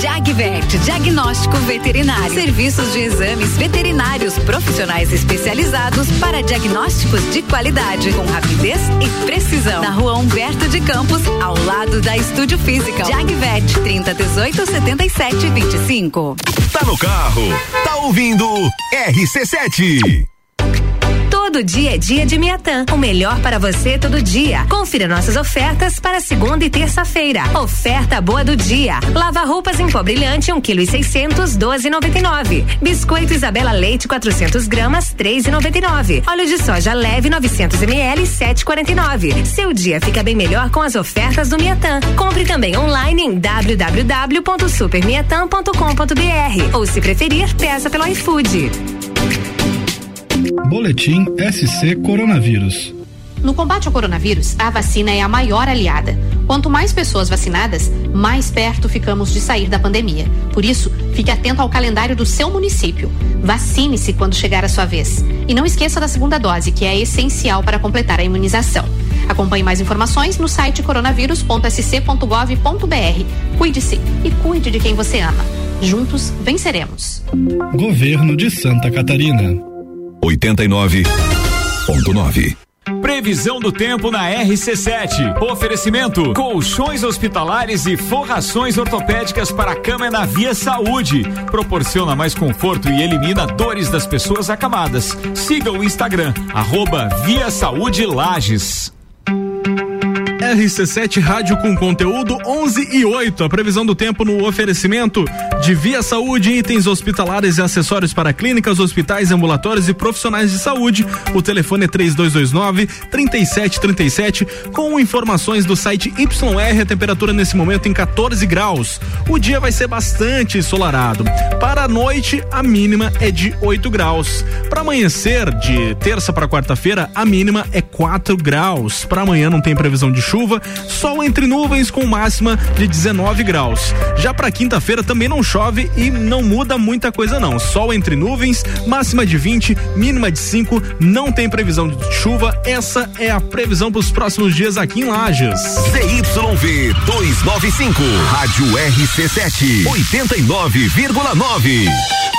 Jagvet, diagnóstico veterinário. Serviços de exames veterinários profissionais especializados para diagnósticos de qualidade, com rapidez e precisão. Na rua Humberto de Campos, ao lado da Estúdio Física. Jagvet, 30 18 77 25. Tá no carro, tá ouvindo RC7. Todo dia é dia de Miatã. O melhor para você todo dia. Confira nossas ofertas para segunda e terça-feira. Oferta boa do dia. Lava roupas em pó brilhante, um quilo e seiscentos, doze noventa e nove. Biscoito Isabela Leite, 400 gramas, três e noventa e nove. Óleo de soja leve, 900 ml, sete quarenta e nove. Seu dia fica bem melhor com as ofertas do Miatã. Compre também online em www.supermiatã.com.br ou se preferir, peça pelo iFood. Boletim SC Coronavírus. No combate ao coronavírus, a vacina é a maior aliada. Quanto mais pessoas vacinadas, mais perto ficamos de sair da pandemia. Por isso, fique atento ao calendário do seu município. Vacine-se quando chegar a sua vez. E não esqueça da segunda dose, que é essencial para completar a imunização. Acompanhe mais informações no site coronavírus.sc.gov.br. Cuide-se e cuide de quem você ama. Juntos venceremos. Governo de Santa Catarina. 89.9. Previsão do tempo na RC7. Oferecimento: colchões hospitalares e forrações ortopédicas para cama na Via Saúde. Proporciona mais conforto e elimina dores das pessoas acamadas. Siga o Instagram, arroba Via Saúde Lages. RC7 Rádio com conteúdo 11 e 8. A previsão do tempo no oferecimento de Via Saúde, itens hospitalares e acessórios para clínicas, hospitais, ambulatórios e profissionais de saúde. O telefone é 3229 3737 com informações do site YR. A temperatura nesse momento em 14 graus. O dia vai ser bastante ensolarado. Para a noite, a mínima é de 8 graus. Para amanhecer de terça para quarta-feira, a mínima é 4 graus. Para amanhã não tem previsão de chuva chuva, sol entre nuvens com máxima de 19 graus. Já para quinta-feira também não chove e não muda muita coisa não. Sol entre nuvens, máxima de 20, mínima de 5, não tem previsão de chuva. Essa é a previsão para os próximos dias aqui em Lages. ZYV 295, Rádio RC7, 89,9.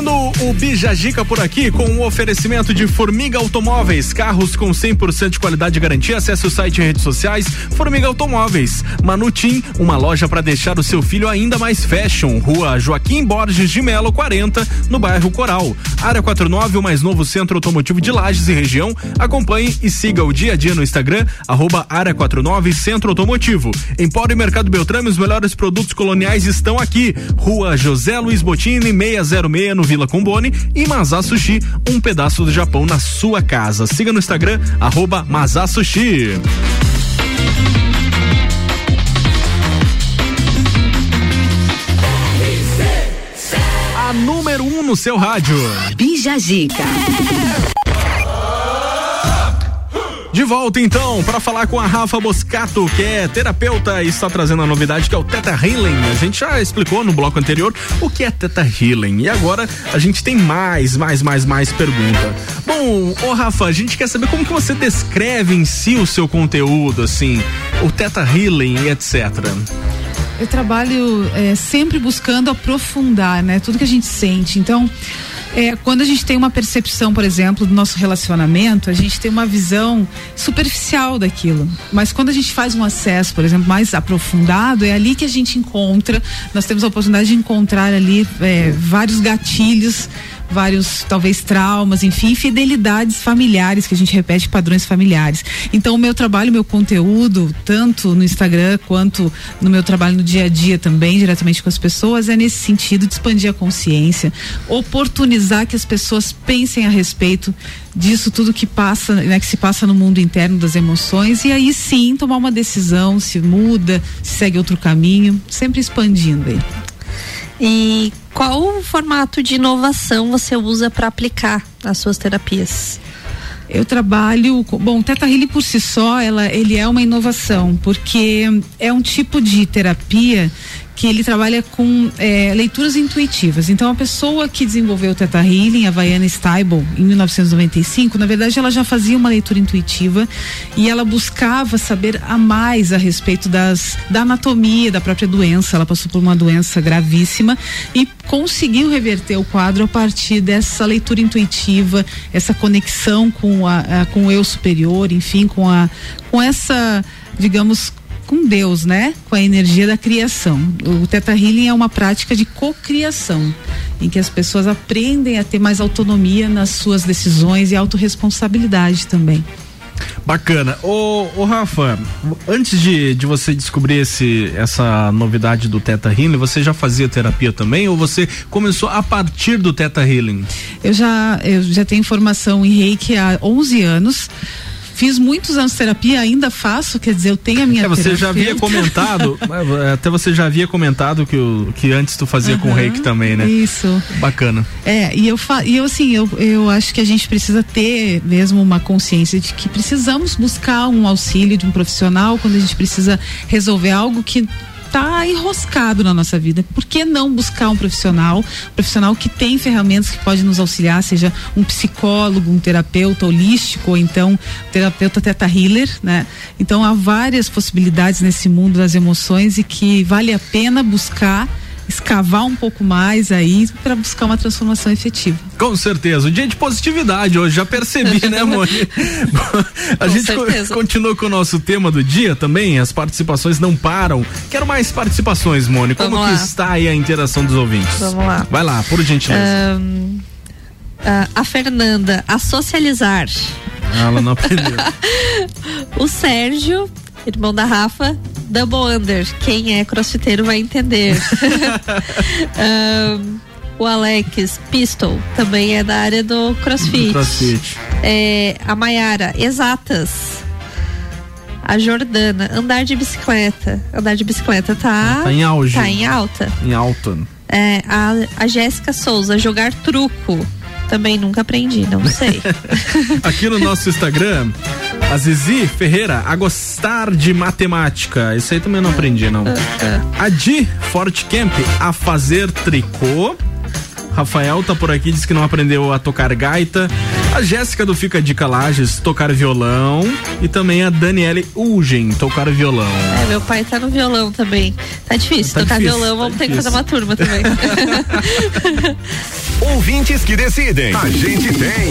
Seguindo o Bijagica por aqui com o um oferecimento de Formiga Automóveis, carros com 100% de qualidade e garantia. Acesse o site e redes sociais Formiga Automóveis. Manutim, uma loja para deixar o seu filho ainda mais fashion. Rua Joaquim Borges de Melo 40, no bairro Coral. Área 49, o mais novo centro automotivo de Lages e região. Acompanhe e siga o dia a dia no Instagram, arroba Área 49 Centro Automotivo. Empório Mercado Beltrame, os melhores produtos coloniais estão aqui. Rua José Luiz Botini, 606 no Vila Combone e Mazá Sushi, um pedaço do Japão na sua casa. Siga no Instagram, arroba Mazá Sushi. A número 1 um no seu rádio. Bijagica. De volta então para falar com a Rafa Boscato, que é terapeuta e está trazendo a novidade que é o Teta Healing. A gente já explicou no bloco anterior o que é Teta Healing e agora a gente tem mais, mais, mais, mais pergunta. Bom, ô Rafa, a gente quer saber como que você descreve em si o seu conteúdo, assim, o Teta Healing e etc. Eu trabalho é, sempre buscando aprofundar, né, tudo que a gente sente. Então é, quando a gente tem uma percepção, por exemplo, do nosso relacionamento, a gente tem uma visão superficial daquilo. Mas quando a gente faz um acesso, por exemplo, mais aprofundado, é ali que a gente encontra, nós temos a oportunidade de encontrar ali é, vários gatilhos vários, talvez, traumas, enfim, fidelidades familiares, que a gente repete padrões familiares. Então, o meu trabalho, meu conteúdo, tanto no Instagram quanto no meu trabalho no dia a dia também, diretamente com as pessoas, é nesse sentido de expandir a consciência, oportunizar que as pessoas pensem a respeito disso tudo que passa, né, que se passa no mundo interno das emoções e aí sim tomar uma decisão, se muda, se segue outro caminho, sempre expandindo aí. E qual formato de inovação você usa para aplicar as suas terapias? Eu trabalho, bom, o Teta Healing por si só, ela, ele é uma inovação, porque é um tipo de terapia que ele trabalha com é, leituras intuitivas. Então, a pessoa que desenvolveu o Theta Healing, a Vaiana Steibel, em 1995, na verdade, ela já fazia uma leitura intuitiva e ela buscava saber a mais a respeito das, da anatomia da própria doença. Ela passou por uma doença gravíssima e conseguiu reverter o quadro a partir dessa leitura intuitiva, essa conexão com, a, a com o eu superior, enfim, com, a, com essa, digamos, com Deus, né? Com a energia da criação. O Teta Healing é uma prática de cocriação, em que as pessoas aprendem a ter mais autonomia nas suas decisões e autorresponsabilidade também. Bacana. Ô, ô Rafa, antes de, de você descobrir esse, essa novidade do Teta Healing, você já fazia terapia também ou você começou a partir do Teta Healing? Eu já, eu já tenho formação em reiki há 11 anos. Fiz muitos anos de terapia, ainda faço, quer dizer, eu tenho a minha É, você já havia comentado, é, até você já havia comentado que, o, que antes tu fazia com Aham, reiki também, né? Isso. Bacana. É, e eu, e eu assim, eu, eu acho que a gente precisa ter mesmo uma consciência de que precisamos buscar um auxílio de um profissional quando a gente precisa resolver algo que tá enroscado na nossa vida. Por que não buscar um profissional, profissional que tem ferramentas que pode nos auxiliar, seja um psicólogo, um terapeuta holístico, ou então um terapeuta teta healer, né? Então há várias possibilidades nesse mundo das emoções e que vale a pena buscar escavar um pouco mais aí para buscar uma transformação efetiva. Com certeza. O dia de positividade hoje, já percebi, né, Moni? a Com gente certeza. continua com o nosso tema do dia também. As participações não param. Quero mais participações, Moni. Como Vamos que lá. está aí a interação dos ouvintes? Vamos lá. Vai lá, por gentileza. Ah, a Fernanda, a socializar. Ela não aprendeu. O Sérgio, irmão da Rafa, Double Under. Quem é crossfiteiro vai entender. Ahn, o Alex, Pistol, também é da área do crossfit. Crossfit. É, a Maiara, exatas. A Jordana, andar de bicicleta. Andar de bicicleta tá. Tá em auge. Tá em alta. Em alta. É, a, a Jéssica Souza, jogar truco. Também nunca aprendi, não sei. Aqui no nosso Instagram, a Zizi Ferreira, a gostar de matemática. Isso aí também eu não aprendi, não. A Di Forte Camp, a fazer tricô. Rafael tá por aqui, diz que não aprendeu a tocar gaita. A Jéssica do Fica Dica Lages, tocar violão. E também a Daniele Ulgen, tocar violão. É, meu pai tá no violão também. Tá difícil Tá tocar difícil, violão, tá vamos ter que difícil. fazer uma turma também. Ouvintes que decidem. A gente tem.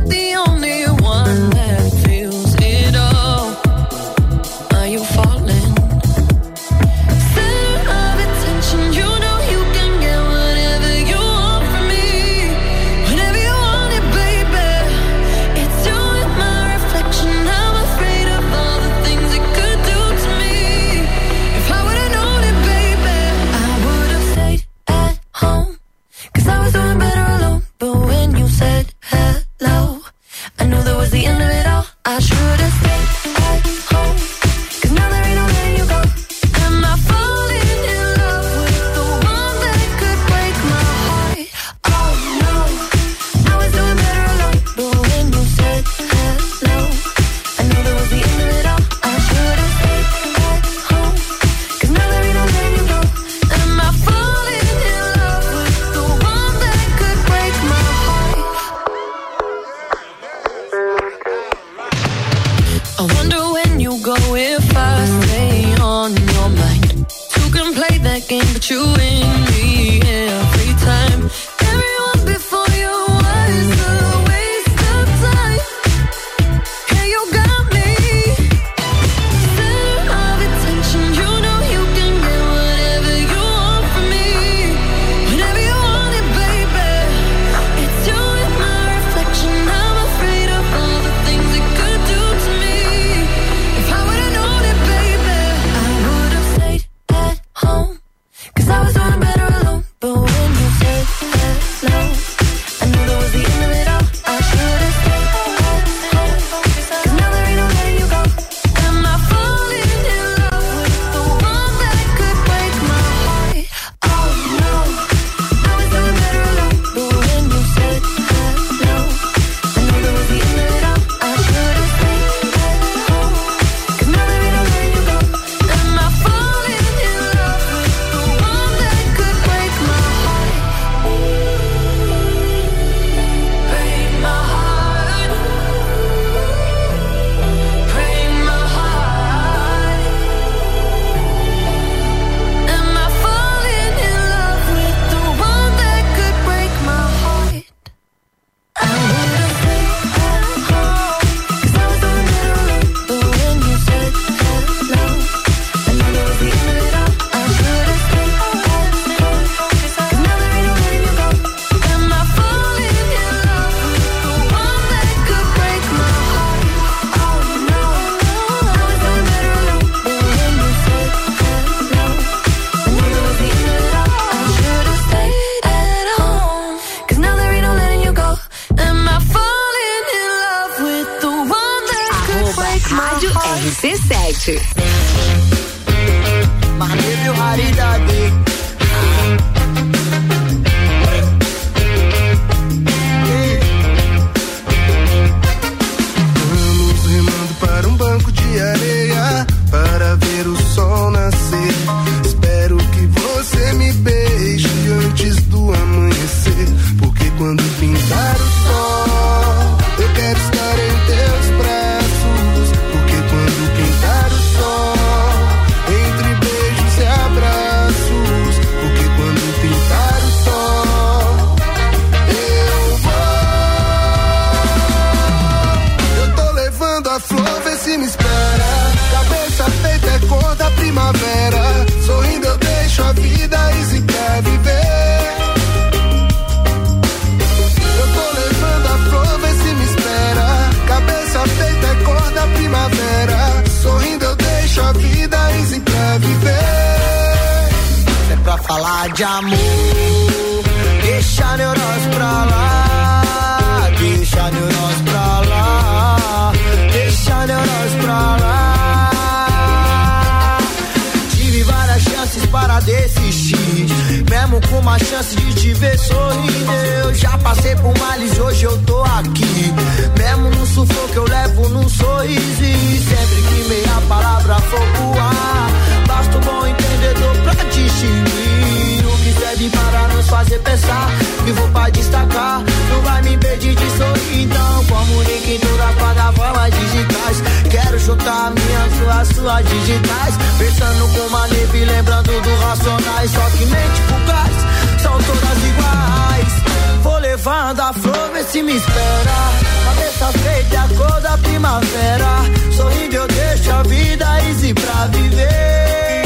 para desistir, mesmo com uma chance de te ver sorrindo. Eu já passei por males, hoje eu tô aqui. Mesmo no sufoco eu levo num sorriso e sempre que meia palavra for voar, basta um bom entendedor pra distinguir o que serve para nos fazer pensar. Vivo pra destacar, não vai me impedir de sorrir. Então comunique em toda a plataformas digitais. Quero juntar minhas suas, suas digitais. Pensando com uma neve, lembrando do racionais. Só que mente fugaz, são todas iguais. Vou levando a flor, vê se me espera. Cabeça feita, a cor da primavera. Sorrindo eu deixo a vida easy pra viver.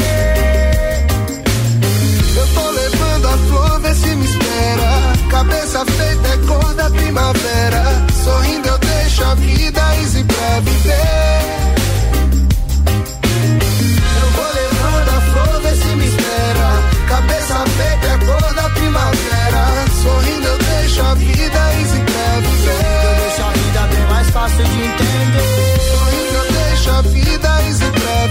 Eu tô levando a flor, vê se me espera. Cabeça feita é cor da primavera. Sorrindo eu deixo a vida easy pra viver. Feita é cor da primavera. Sorrindo eu deixo a vida easy pra viver. Eu deixo a vida bem mais fácil de entender. Sorrindo eu deixo a vida easy pra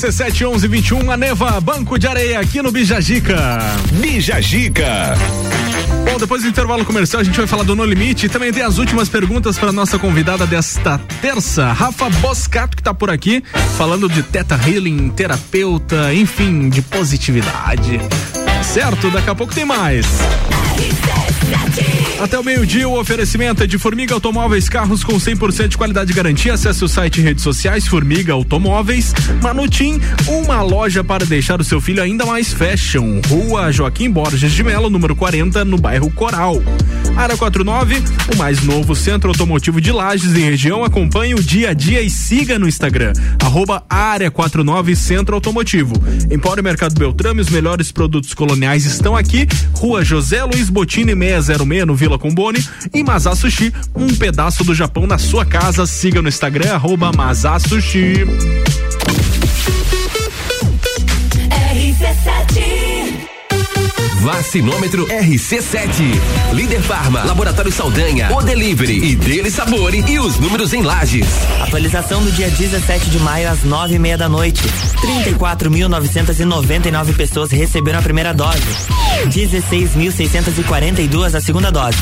RC7 1121, a Neva Banco de Areia aqui no Bijagica. Bijagica. Bom, depois do intervalo comercial a gente vai falar do No Limite e também tem as últimas perguntas para nossa convidada desta terça, Rafa Boscato, que tá por aqui, falando de Teta Healing, terapeuta, enfim, de positividade. Certo? Daqui a pouco tem mais. Até o meio-dia, o oferecimento é de Formiga Automóveis, carros com 100% de qualidade garantia. Acesse o site e redes sociais Formiga Automóveis. Manutim, uma loja para deixar o seu filho ainda mais fashion. Rua Joaquim Borges de Melo, número 40, no bairro Coral. Área 49, o mais novo centro automotivo de Lages e região. Acompanhe o dia a dia e siga no Instagram, arroba Área 49 Centro Automotivo. Empório Mercado Beltrame, os melhores produtos coloniais estão aqui. Rua José Luiz Botini 606 no Vila Combone e Mazá Sushi, um pedaço do Japão na sua casa. Siga no Instagram, arroba Sushi. Vacinômetro RC7. Líder Farma, Laboratório Saldanha, O Delivery e Dele Sabore e os números em lajes. Atualização do dia 17 de maio às nove e meia da noite. 34.999 pessoas receberam a primeira dose. 16.642 a segunda dose.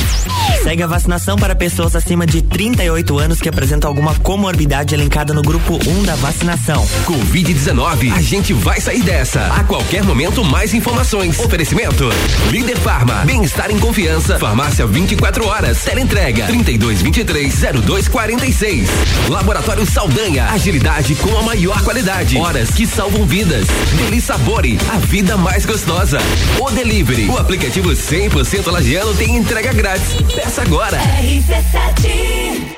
Segue a vacinação para pessoas acima de 38 anos que apresentam alguma comorbidade elencada no grupo 1 da vacinação. Covid-19, a gente vai sair dessa. A qualquer momento, mais informações. Oferecimento: Líder Farma, bem-estar em confiança. Farmácia 24 horas. Teleentrega 3223-0246. Laboratório Saldanha, agilidade com a maior qualidade. Horas que salvam vidas. Deli Sabore, a vida mais gostosa. O Delivery, o aplicativo 100% lagiano tem entrega grátis. Peça agora. Aurélio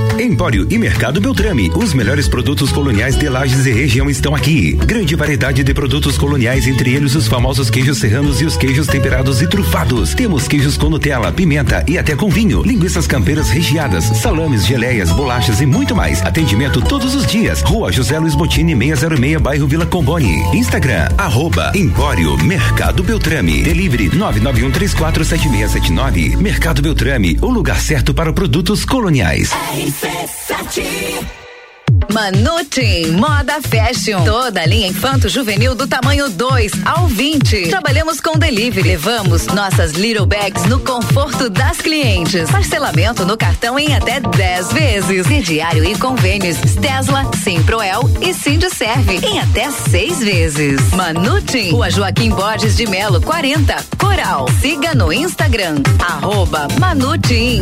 Empório e Mercado Beltrame. Os melhores produtos coloniais de Lages e região estão aqui. Grande variedade de produtos coloniais, entre eles os famosos queijos serranos e os queijos temperados e trufados. Temos queijos com Nutella, pimenta e até com vinho, linguiças campeiras recheadas, salames, geleias, bolachas e muito mais. Atendimento todos os dias. Rua José Luiz Botini 606, bairro Vila Comboni. Instagram, arroba Empório Mercado Beltrame. Delivery 991347679. Mercado Beltrame, o lugar certo para produtos coloniais. Manutim Moda Fashion. Toda linha infanto juvenil do tamanho 2 ao 20. Trabalhamos com delivery. Levamos nossas little bags no conforto das clientes. Parcelamento no cartão em até 10 vezes. Crediário e convênios Tesla, Simproel e Serve em até seis vezes. Manutim, Rua Joaquim Borges de Melo, 40, Coral. Siga no Instagram, arroba Manutim.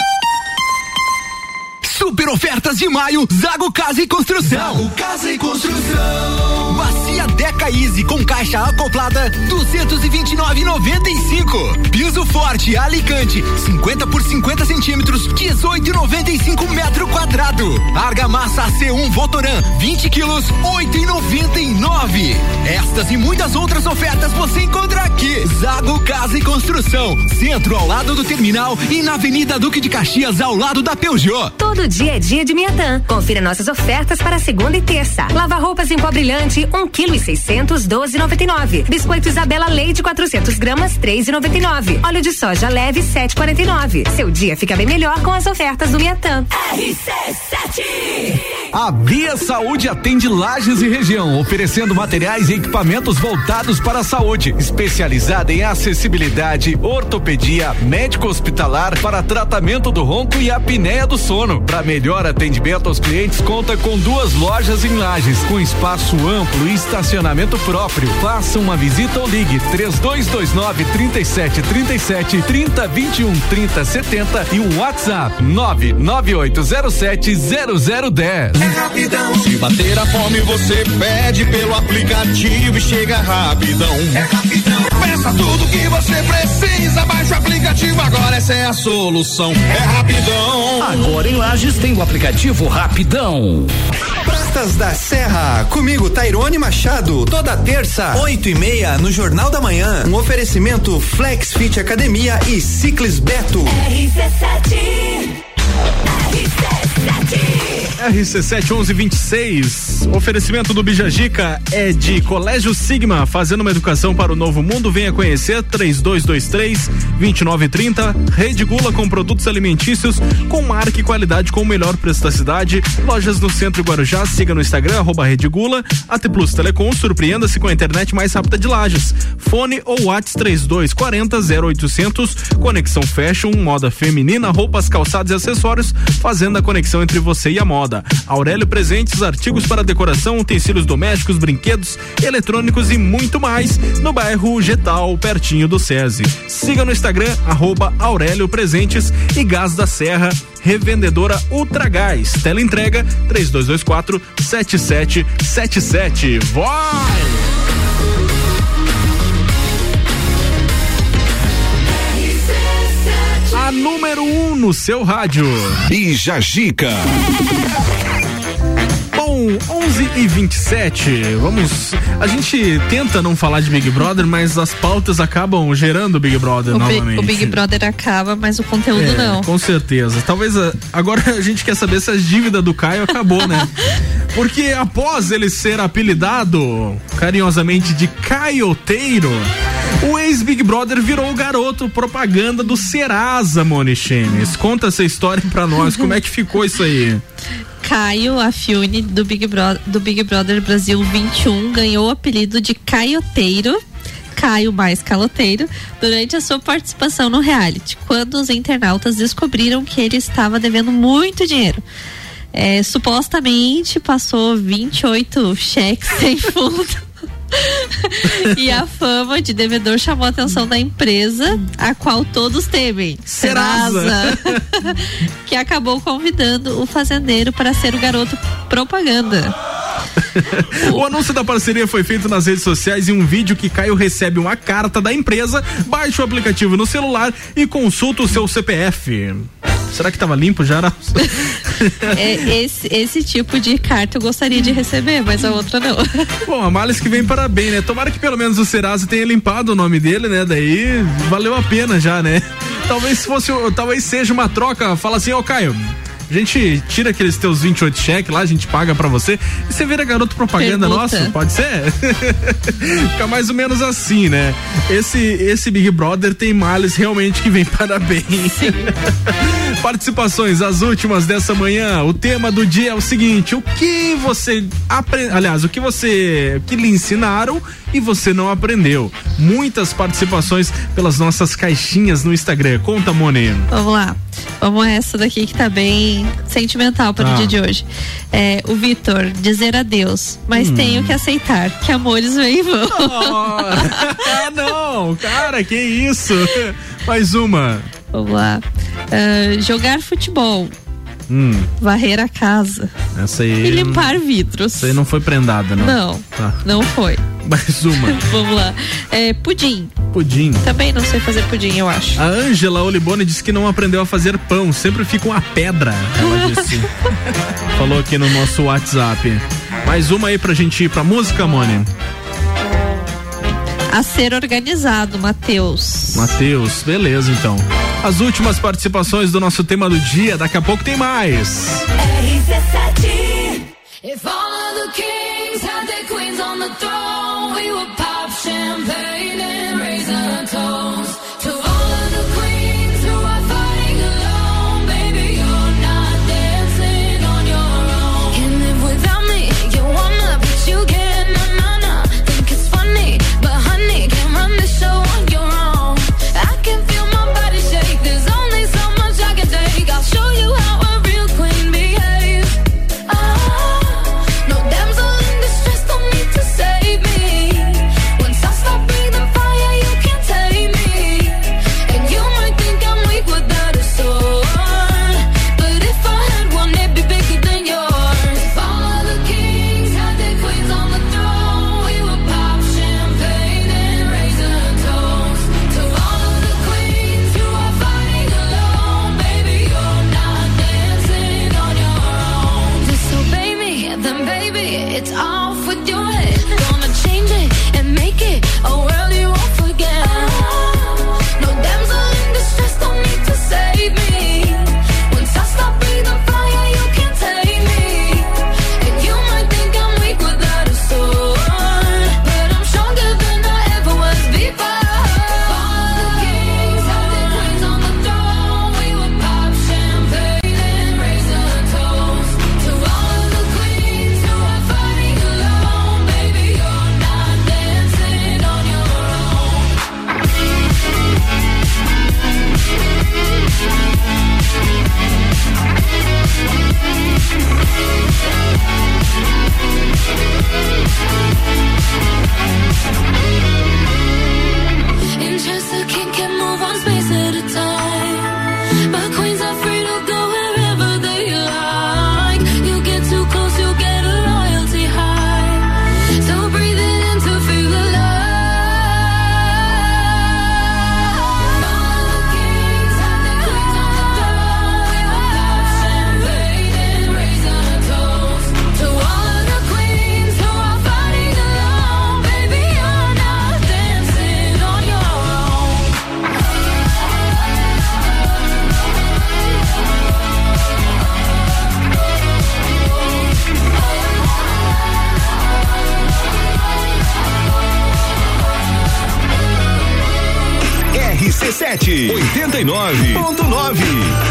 Super ofertas de maio, Zago Casa e Construção. Zago Casa e Construção. Bacia Deca Easy com caixa acoplada, 229,95. Piso forte Alicante, 50 por 50 centímetros, 18,95 metro quadrado. Argamassa AC1 Votoran, 20 quilos, 8,99. Estas e muitas outras ofertas você encontra aqui. Zago Casa e Construção, centro ao lado do terminal e na Avenida Duque de Caxias ao lado da Peugeot. Todo dia é dia de Miatã. Confira nossas ofertas para segunda e terça. Lava roupas em pó brilhante, um quilo e seiscentos, doze noventa e nove. Biscoito Isabela Leite, 400 gramas, três e noventa e nove. Óleo de soja leve, sete quarenta e nove. Seu dia fica bem melhor com as ofertas do Miatã. RC7 A Via Saúde atende Lages e região, oferecendo materiais e equipamentos voltados para a saúde, especializada em acessibilidade, ortopedia, médico hospitalar para tratamento do ronco e apneia do sono. Para melhor atendimento aos clientes, conta com duas lojas em Lages, com espaço amplo e estacionamento próprio. Faça uma visita ou ligue 3229 3737 3021 3070 e um WhatsApp 99807 0010. É rapidão. Se bater a fome, você pede pelo aplicativo e chega rapidão. É rapidão. Peça tudo que você precisa, baixa o aplicativo agora, essa é a solução. É rapidão. Agora em Lages tem o aplicativo Rapidão. Pratas da Serra, comigo Tairone Machado, toda terça, oito e meia, no Jornal da Manhã. Um oferecimento Flex Fit Academia e Ciclis Beto. RC7 RC7 1126. Oferecimento do Bijagica é de Colégio Sigma, fazendo uma educação para o novo mundo. Venha conhecer 3223 2930. Rede Gula com produtos alimentícios com marca e qualidade com o melhor preço da cidade. Lojas no centro Guarujá. Siga no Instagram, arroba Rede Gula. AT Plus Telecom, surpreenda-se com a internet mais rápida de Lages. Fone ou WhatsApp 3240 0800. Conexão Fashion, moda feminina, roupas, calçados e acessórios, fazendo a conexão entre você e a moda. Aurélio Presentes, artigos para decoração, utensílios domésticos, brinquedos, eletrônicos e muito mais no bairro Getal, pertinho do SESI. Siga no Instagram, arroba Aurélio Presentes e Gás da Serra, revendedora Ultragás. Tela entrega 3224 7777. Vai! A número 1 um no seu rádio. Bija Gica. Bom, 11 e 27 vamos. A gente tenta não falar de Big Brother, mas as pautas acabam gerando Big Brother O, novamente. o Big Brother acaba, mas o conteúdo É, não. Com certeza. Talvez a- agora a gente quer saber se a dívida do Caio acabou, né? Porque após ele ser apelidado carinhosamente de Caioteiro, o ex-Big Brother virou o garoto propaganda do Serasa, Moni Chemes. Conta essa história pra nós, como é que ficou isso aí? Caio Afiune do Big, Bro- do Big Brother Brasil 21 ganhou o apelido de Caioteiro. Caio mais caloteiro durante a sua participação no reality, quando os internautas descobriram que ele estava devendo muito dinheiro. É, supostamente passou 28 cheques sem fundo. e a fama de devedor chamou a atenção da empresa, a qual todos temem. Serasa. que acabou convidando o fazendeiro para ser o garoto propaganda. O anúncio da parceria foi feito nas redes sociais em um vídeo que Caio recebe uma carta da empresa, baixa o aplicativo no celular e consulta o seu CPF. Será que tava limpo já? Era- É, esse, esse tipo de carta eu gostaria de receber, mas a outra não. Bom, a Males que vem para bem, né? Tomara que pelo menos o Serasa tenha limpado o nome dele, né? Daí valeu a pena já, né? Talvez fosse, talvez seja uma troca, fala assim, ô Caio, a gente tira aqueles teus 28 cheques lá, a gente paga pra você e você vira garoto propaganda Permuta. nosso, pode ser? Fica mais ou menos assim, né? Esse, esse Big Brother tem males realmente que vem para bem. Participações, as últimas dessa manhã. O tema do dia é o seguinte: o que você aprendeu? Aliás, o que você. que lhe ensinaram e você não aprendeu? Muitas participações pelas nossas caixinhas no Instagram. Conta, Mone. Vamos lá. Vamos essa daqui que tá bem sentimental para o Ah. dia de hoje. É, o Vitor, dizer adeus, mas Hum. tenho que aceitar que amores vêm e vão. ah, não, cara, que isso? Mais uma. Vamos lá. Ah, jogar futebol, Hum, varrer a casa essa aí. e limpar vidros. Essa aí não foi prendada, não. Não, Tá. não foi. Mais uma. Vamos lá. É, pudim. Pudim. Também não sei fazer pudim, eu acho. A Ângela Olibone disse que não aprendeu a fazer pão, sempre fica uma pedra, ela disse. Falou aqui no nosso WhatsApp. Mais uma aí pra gente ir pra música, Mone. A ser organizado, Matheus. Matheus, beleza então. As últimas participações do nosso tema do dia, daqui a pouco tem mais. If all of the kings had their queens on the throne, we would pop champagne 89.9.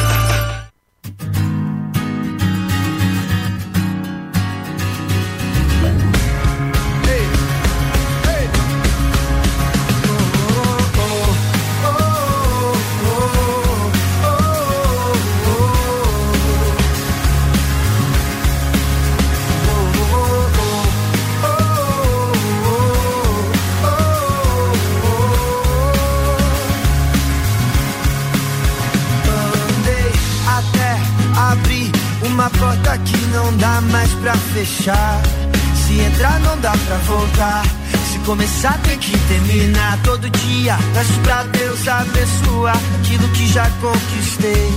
entrar não dá pra voltar. Se começar tem que terminar todo dia. Peço pra Deus abençoar aquilo que já conquistei.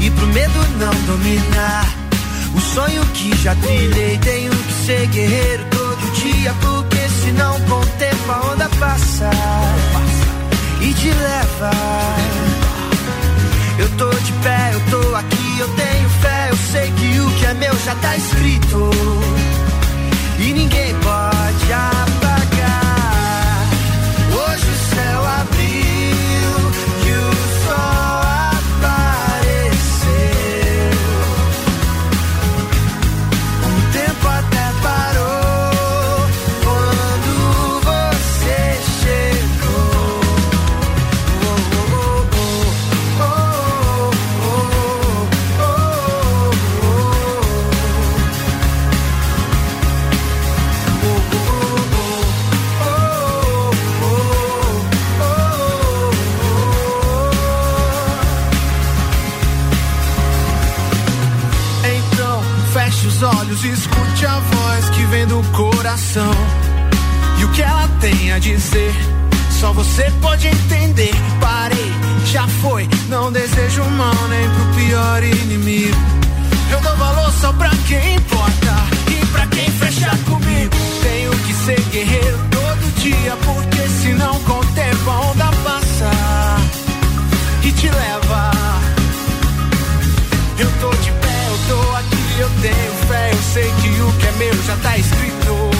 E pro medo não dominar. O sonho que já trilhei, tenho que ser guerreiro todo dia. Porque senão com o tempo a onda passa e te leva. Eu tô de pé, eu tô aqui, eu tenho fé, eu sei que o que é meu já tá escrito e ninguém pode apagar. vem do coração. E o que ela tem a dizer, só você pode entender. Parei, já foi, não desejo mal nem pro pior inimigo. Eu dou valor só pra quem importa e pra quem fecha comigo. Tenho que ser guerreiro todo dia, porque senão com o tempo a onda passa e te leva. Eu tô de eu tenho fé, eu sei que o que é meu já tá escrito.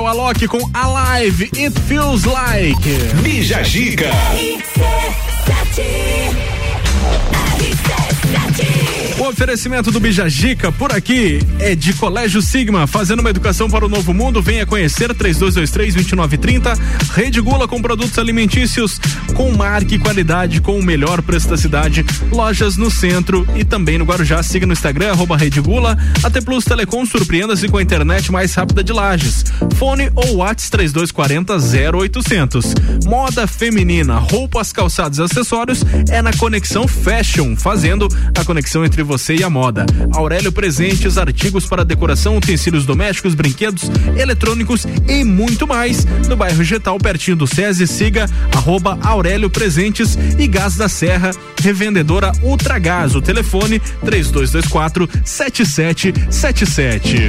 O Alok com Alive, It Feels Like. Bija Gica. O oferecimento do Bijagica por aqui é de Colégio Sigma, fazendo uma educação para o novo mundo. Venha conhecer 3223-2930. Rede Gula com produtos alimentícios com marca e qualidade, com o melhor preço da cidade. Lojas no centro e também no Guarujá. Siga no Instagram, arroba Rede Gula. AT Plus Telecom, surpreenda-se com a internet mais rápida de Lages. Fone ou Whats 3240 0800. Moda feminina, roupas, calçados e acessórios é na Conexão Fashion, fazendo a conexão entre você e a moda. Aurélio Presentes, artigos para decoração, utensílios domésticos, brinquedos, eletrônicos e muito mais. No bairro Getal, pertinho do SESI, siga arroba Aurélio Presentes e Gás da Serra, revendedora Ultragás. O telefone 3224 7777.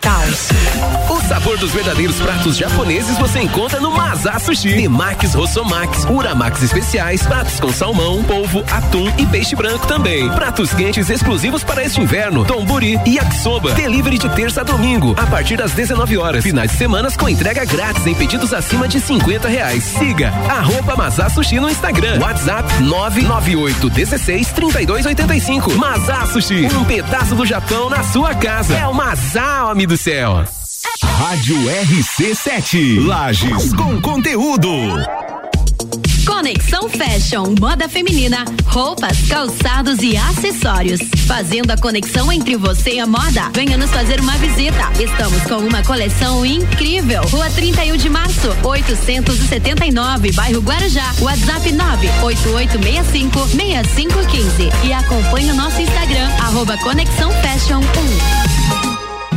Taos. O sabor dos verdadeiros pratos japoneses você encontra no Mazá Sushi. Temakis Rossomax, Uramax especiais, pratos com salmão, polvo, atum e peixe branco também. Pratos quentes exclusivos para este inverno, tomburi e yakisoba. Delivery de terça a domingo, a partir das 19 horas. Finais de semanas com entrega grátis em pedidos acima de 50 reais. Siga arroba Mazá Sushi no Instagram. WhatsApp 998 16 32 85. Mazá Sushi, um pedaço do Japão na sua casa. É o Mazá, homem do céu. Rádio RC7. Lages com conteúdo. Conexão Fashion, moda feminina, roupas, calçados e acessórios. Fazendo a conexão entre você e a moda. Venha nos fazer uma visita. Estamos com uma coleção incrível. Rua 31 de março, 879, bairro Guarujá. WhatsApp 98865 6515. E acompanhe o nosso Instagram, arroba Conexão Fashion 1.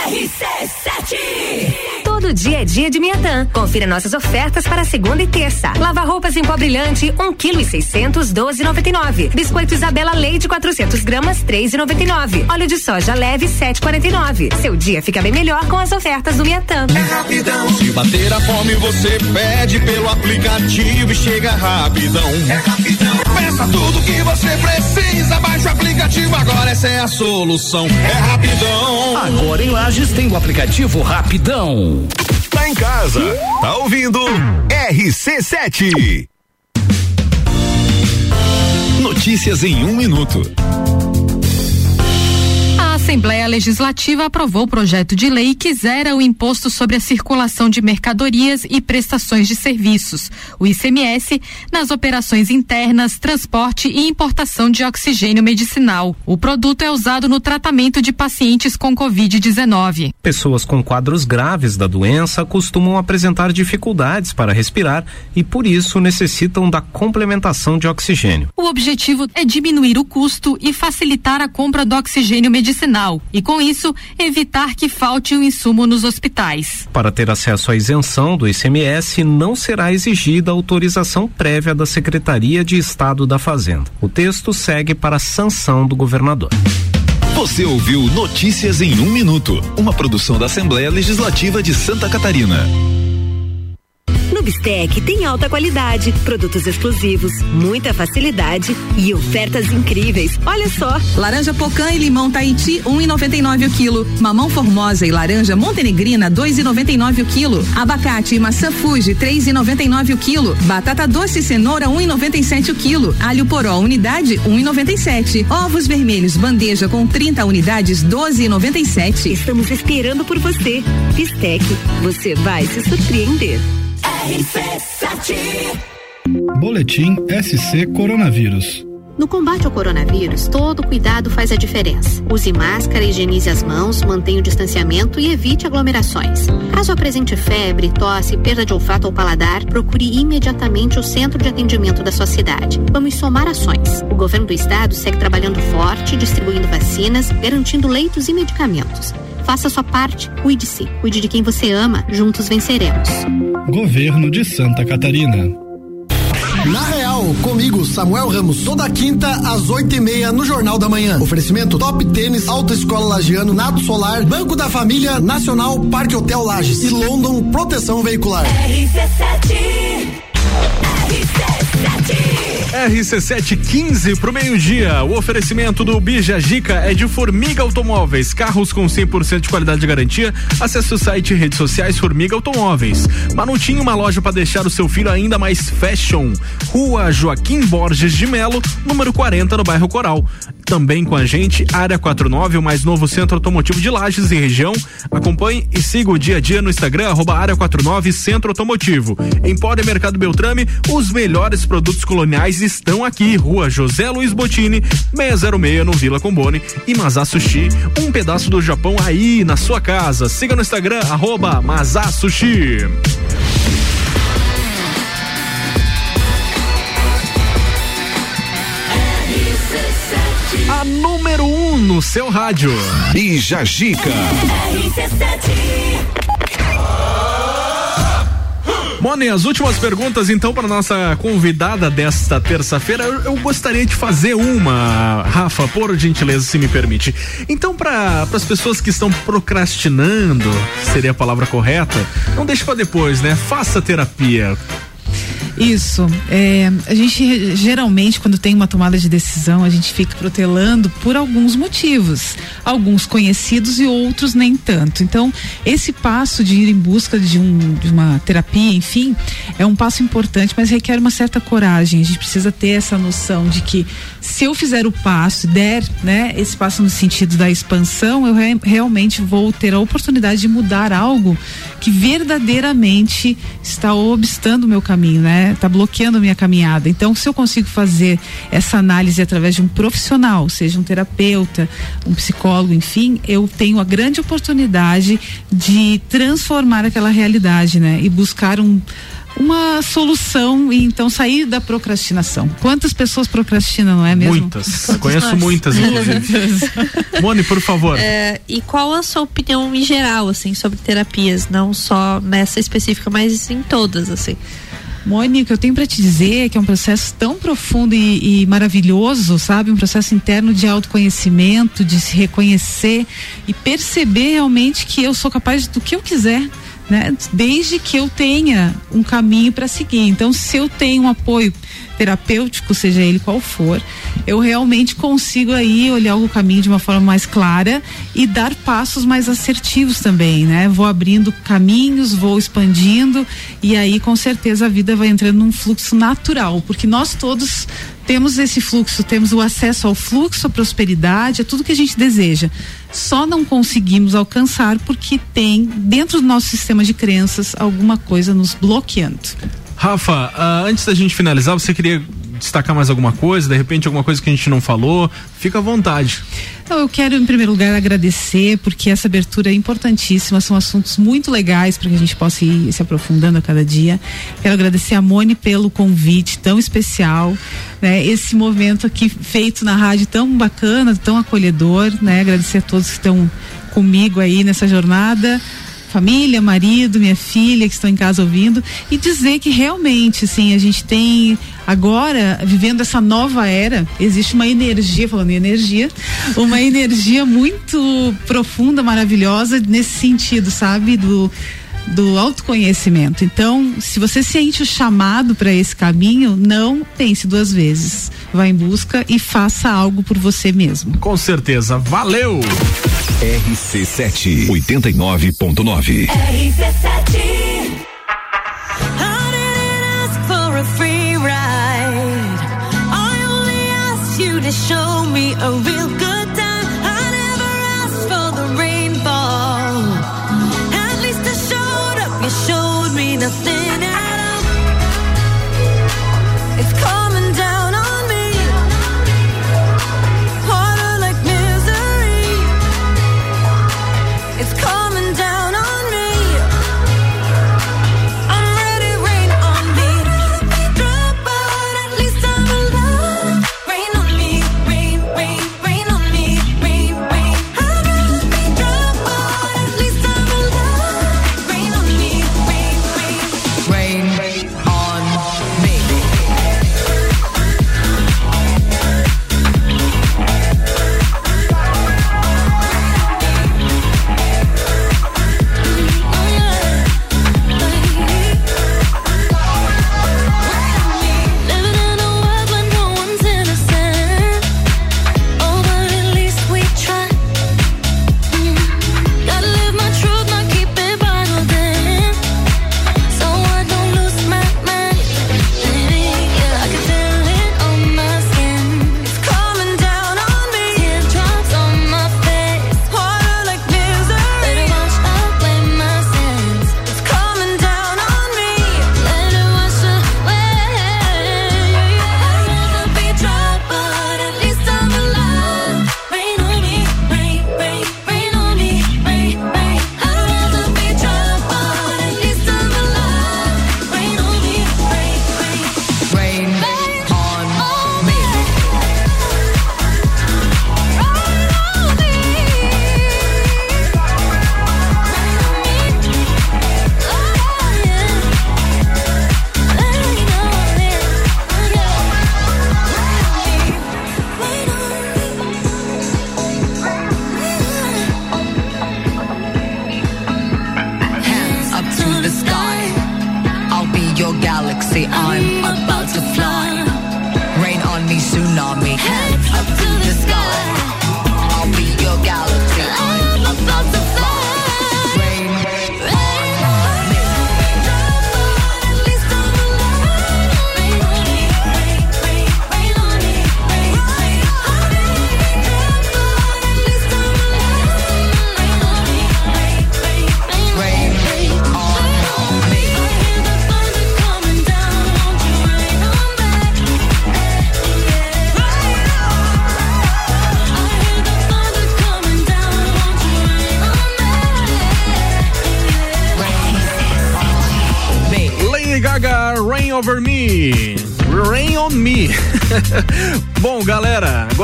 RC7. Todo dia é dia de Miatã. Confira nossas ofertas para segunda e terça. Lava roupas em pó brilhante, um quilo e seiscentos, doze noventa e nove. Biscoito Isabela Leite, 400 gramas, três e noventa e nove. Óleo de soja leve, sete quarenta e nove. Seu dia fica bem melhor com as ofertas do Miatã. É rapidão. Se bater a fome, você pede pelo aplicativo e chega rapidão. É rapidão. Peça tudo que você precisa, baixa o aplicativo agora, essa é a solução. É rapidão. Agora em Lages tem o aplicativo Rapidão. Tá em casa, tá ouvindo? RC7. Notícias em um minuto. Assembleia Legislativa aprovou o projeto de lei que zera o imposto sobre a circulação de mercadorias e prestações de serviços, o ICMS, nas operações internas, transporte e importação de oxigênio medicinal. O produto é usado no tratamento de pacientes com Covid-19. Pessoas com quadros graves da doença costumam apresentar dificuldades para respirar e, por isso, necessitam da complementação de oxigênio. O objetivo é diminuir o custo e facilitar a compra do oxigênio medicinal e, com isso, evitar que falte o insumo nos hospitais. Para ter acesso à isenção do ICMS, não será exigida autorização prévia da Secretaria de Estado da Fazenda. O texto segue para a sanção do governador. Você ouviu Notícias em um minuto, uma produção da Assembleia Legislativa de Santa Catarina. Bistec tem alta qualidade, produtos exclusivos, muita facilidade e ofertas incríveis. Olha só. Laranja pocã e limão Tahiti, 1,99 o quilo. Mamão formosa e laranja montenegrina, 2,99 o quilo. Abacate e maçã Fuji, 3,99 o quilo. Batata doce e cenoura, 1,97 o quilo. Alho poró, unidade, 1,97. Ovos vermelhos, bandeja com 30 unidades, 12,97. Estamos esperando por você. Bistec, você vai se surpreender. Boletim SC Coronavírus. No combate ao coronavírus, todo cuidado faz a diferença. Use máscara, higienize as mãos, mantenha o distanciamento e evite aglomerações. Caso apresente febre, tosse, perda de olfato ou paladar, procure imediatamente o centro de atendimento da sua cidade. Vamos somar ações. O governo do estado segue trabalhando forte, distribuindo vacinas, garantindo leitos e medicamentos. Faça a sua parte, cuide-se, cuide de quem você ama, juntos venceremos. Governo de Santa Catarina. Na Real, comigo, Samuel Ramos, toda quinta às oito e meia no Jornal da Manhã. Oferecimento Top Tênis, Alta Escola Lagiano, Nato Solar, Banco da Família, Nacional, Parque Hotel Lages e London Proteção Veicular. RC715 pro meio-dia. O oferecimento do Bija Gica é de Formiga Automóveis. Carros com 100% de qualidade de garantia. Acesse o site e redes sociais Formiga Automóveis. Manutinho, uma loja para deixar o seu filho ainda mais fashion. Rua Joaquim Borges de Melo, número 40, no bairro Coral. Também com a gente, Área 49, o mais novo centro automotivo de Lages e região. Acompanhe e siga o dia a dia no Instagram, arroba Área 49 Centro Automotivo. Empório Mercado Beltrame, os melhores produtos coloniais estão aqui. Rua José Luiz Botini, 606 no Vila Combone. E Mazá Sushi, um pedaço do Japão aí na sua casa. Siga no Instagram, arroba Sushi. A número 1 um no seu rádio. Bija Gica. Mone, as últimas perguntas então para nossa convidada desta terça-feira. Eu, eu gostaria de fazer uma, Rafa, por gentileza, se me permite. Então, para as pessoas que estão procrastinando, seria a palavra correta, não deixe para depois, né? Faça terapia. Isso. É, a gente geralmente, quando tem uma tomada de decisão, a gente fica protelando por alguns motivos. Alguns conhecidos e outros nem tanto. Então, esse passo de ir em busca de, um, de uma terapia, enfim, é um passo importante, mas requer uma certa coragem. A gente precisa ter essa noção de que se eu fizer o passo, der, né, esse passo no sentido da expansão, eu re- realmente vou ter a oportunidade de mudar algo que verdadeiramente está obstando o meu caminho, né? Está bloqueando a minha caminhada. Então, se eu consigo fazer essa análise através de um profissional, seja um terapeuta, um psicólogo, enfim, eu tenho a grande oportunidade de transformar aquela realidade, né? E buscar um uma solução e então sair da procrastinação. Quantas pessoas procrastinam, não é mesmo? Muitas. Conheço muitas, inclusive. Mone, por favor. É, e qual a sua opinião em geral, assim, sobre terapias? Não só nessa específica, mas em todas, assim. Mônica, eu tenho para te dizer que é um processo tão profundo e, e maravilhoso, sabe? Um processo interno de autoconhecimento, de se reconhecer e perceber realmente que eu sou capaz do que eu quiser. Né? Desde que eu tenha um caminho para seguir. Então, se eu tenho um apoio terapêutico, seja ele qual for, eu realmente consigo aí olhar o caminho de uma forma mais clara e dar passos mais assertivos também, né? Vou abrindo caminhos, vou expandindo e aí com certeza a vida vai entrando num fluxo natural, porque nós todos temos esse fluxo, temos o acesso ao fluxo, à prosperidade, a tudo que a gente deseja. Só não conseguimos alcançar porque tem dentro do nosso sistema de crenças alguma coisa nos bloqueando. Rafa, ah, antes da gente finalizar, você queria destacar mais alguma coisa? De repente, alguma coisa que a gente não falou? Fica à vontade. Então, eu quero, em primeiro lugar, agradecer, porque essa abertura é importantíssima, são assuntos muito legais para que a gente possa ir se aprofundando a cada dia. Quero agradecer a Mone pelo convite tão especial, né? Esse momento aqui feito na rádio tão bacana, tão acolhedor, né? Agradecer a todos que estão comigo aí nessa jornada família, marido, minha filha que estão em casa ouvindo e dizer que realmente, assim, a gente tem agora vivendo essa nova era, existe uma energia, falando em energia, uma energia muito profunda, maravilhosa nesse sentido, sabe, do do autoconhecimento. Então, se você sente o chamado para esse caminho, não pense duas vezes. Vá em busca e faça algo por você mesmo. Com certeza. Valeu! RC7 89.9 RC7 show me a real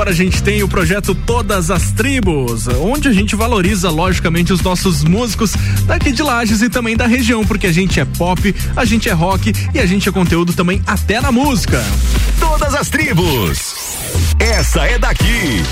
agora a gente tem o projeto Todas as Tribos, onde a gente valoriza logicamente os nossos músicos daqui de Lages e também da região, porque a gente é pop, a gente é rock e a gente é conteúdo também até na música. Todas as Tribos. Essa é daqui.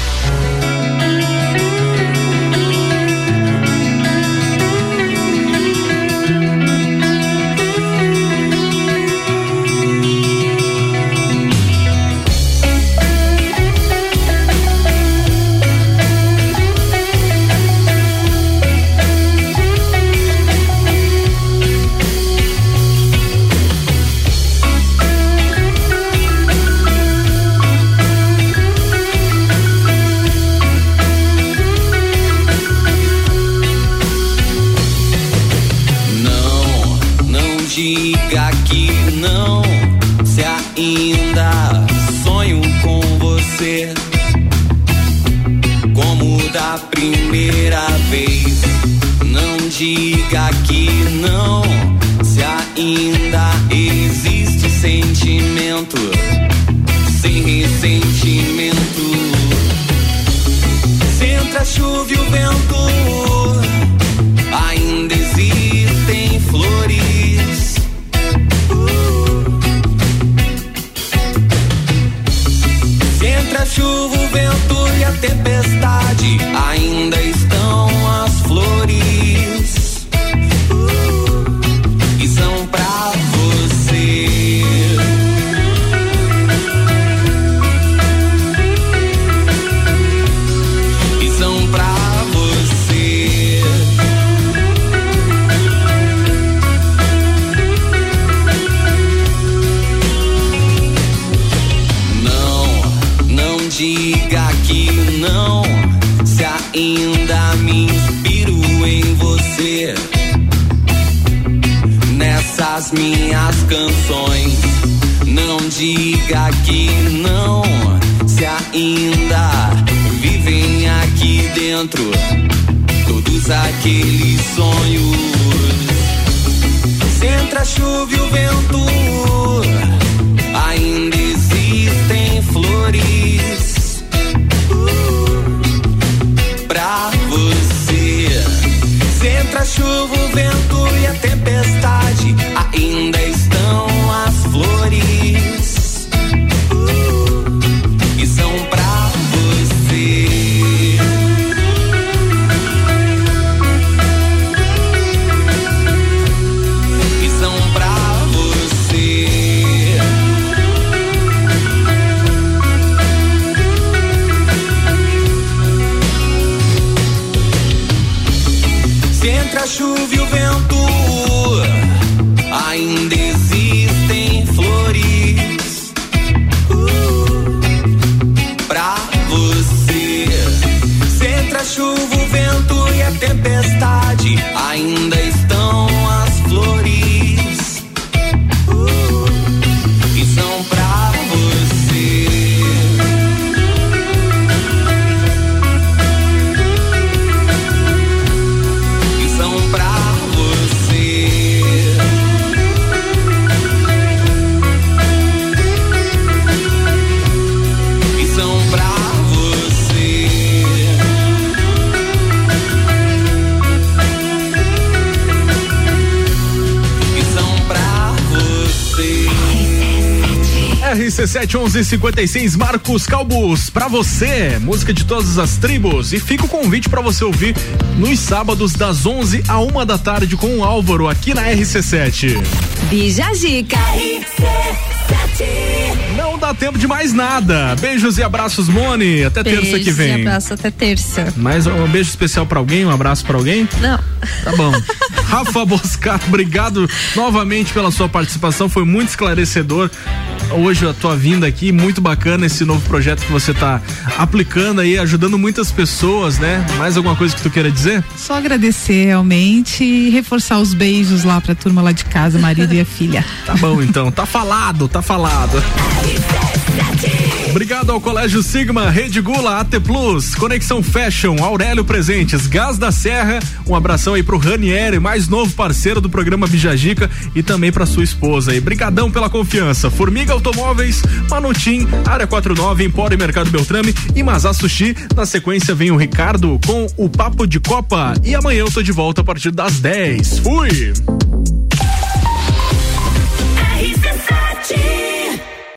1156 Marcos Calbus, pra você, música de todas as tribos. E fica o convite pra você ouvir nos sábados das 11 a 1 da tarde com o Álvaro aqui na RC7. Bija Zica. Não dá tempo de mais nada. Beijos e abraços, Mone. Até terça que Beijos e vem. abraço até terça. Mais um beijo especial pra alguém, um abraço pra alguém? Não. Tá bom. Rafa Boscato, obrigado novamente pela sua participação, foi muito esclarecedor. Hoje a tua vinda aqui, muito bacana esse novo projeto que você tá aplicando aí, ajudando muitas pessoas, né? Mais alguma coisa que tu queira dizer? Só agradecer realmente e reforçar os beijos lá pra turma lá de casa, marido e a filha. Tá bom então, tá falado, tá falado. Obrigado ao Colégio Sigma, Rede Gula, AT Plus, Conexão Fashion, Aurélio Presentes, Gás da Serra. Um abração aí pro Ranieri, mais novo parceiro do programa Bijagica e também pra sua esposa aí. Brigadão pela confiança. Formiga Automóveis, Manutim, Área 49, Empório e Mercado Beltrame e Mazá Sushi. Na sequência vem o Ricardo com o Papo de Copa e amanhã eu tô de volta a partir das 10. Fui!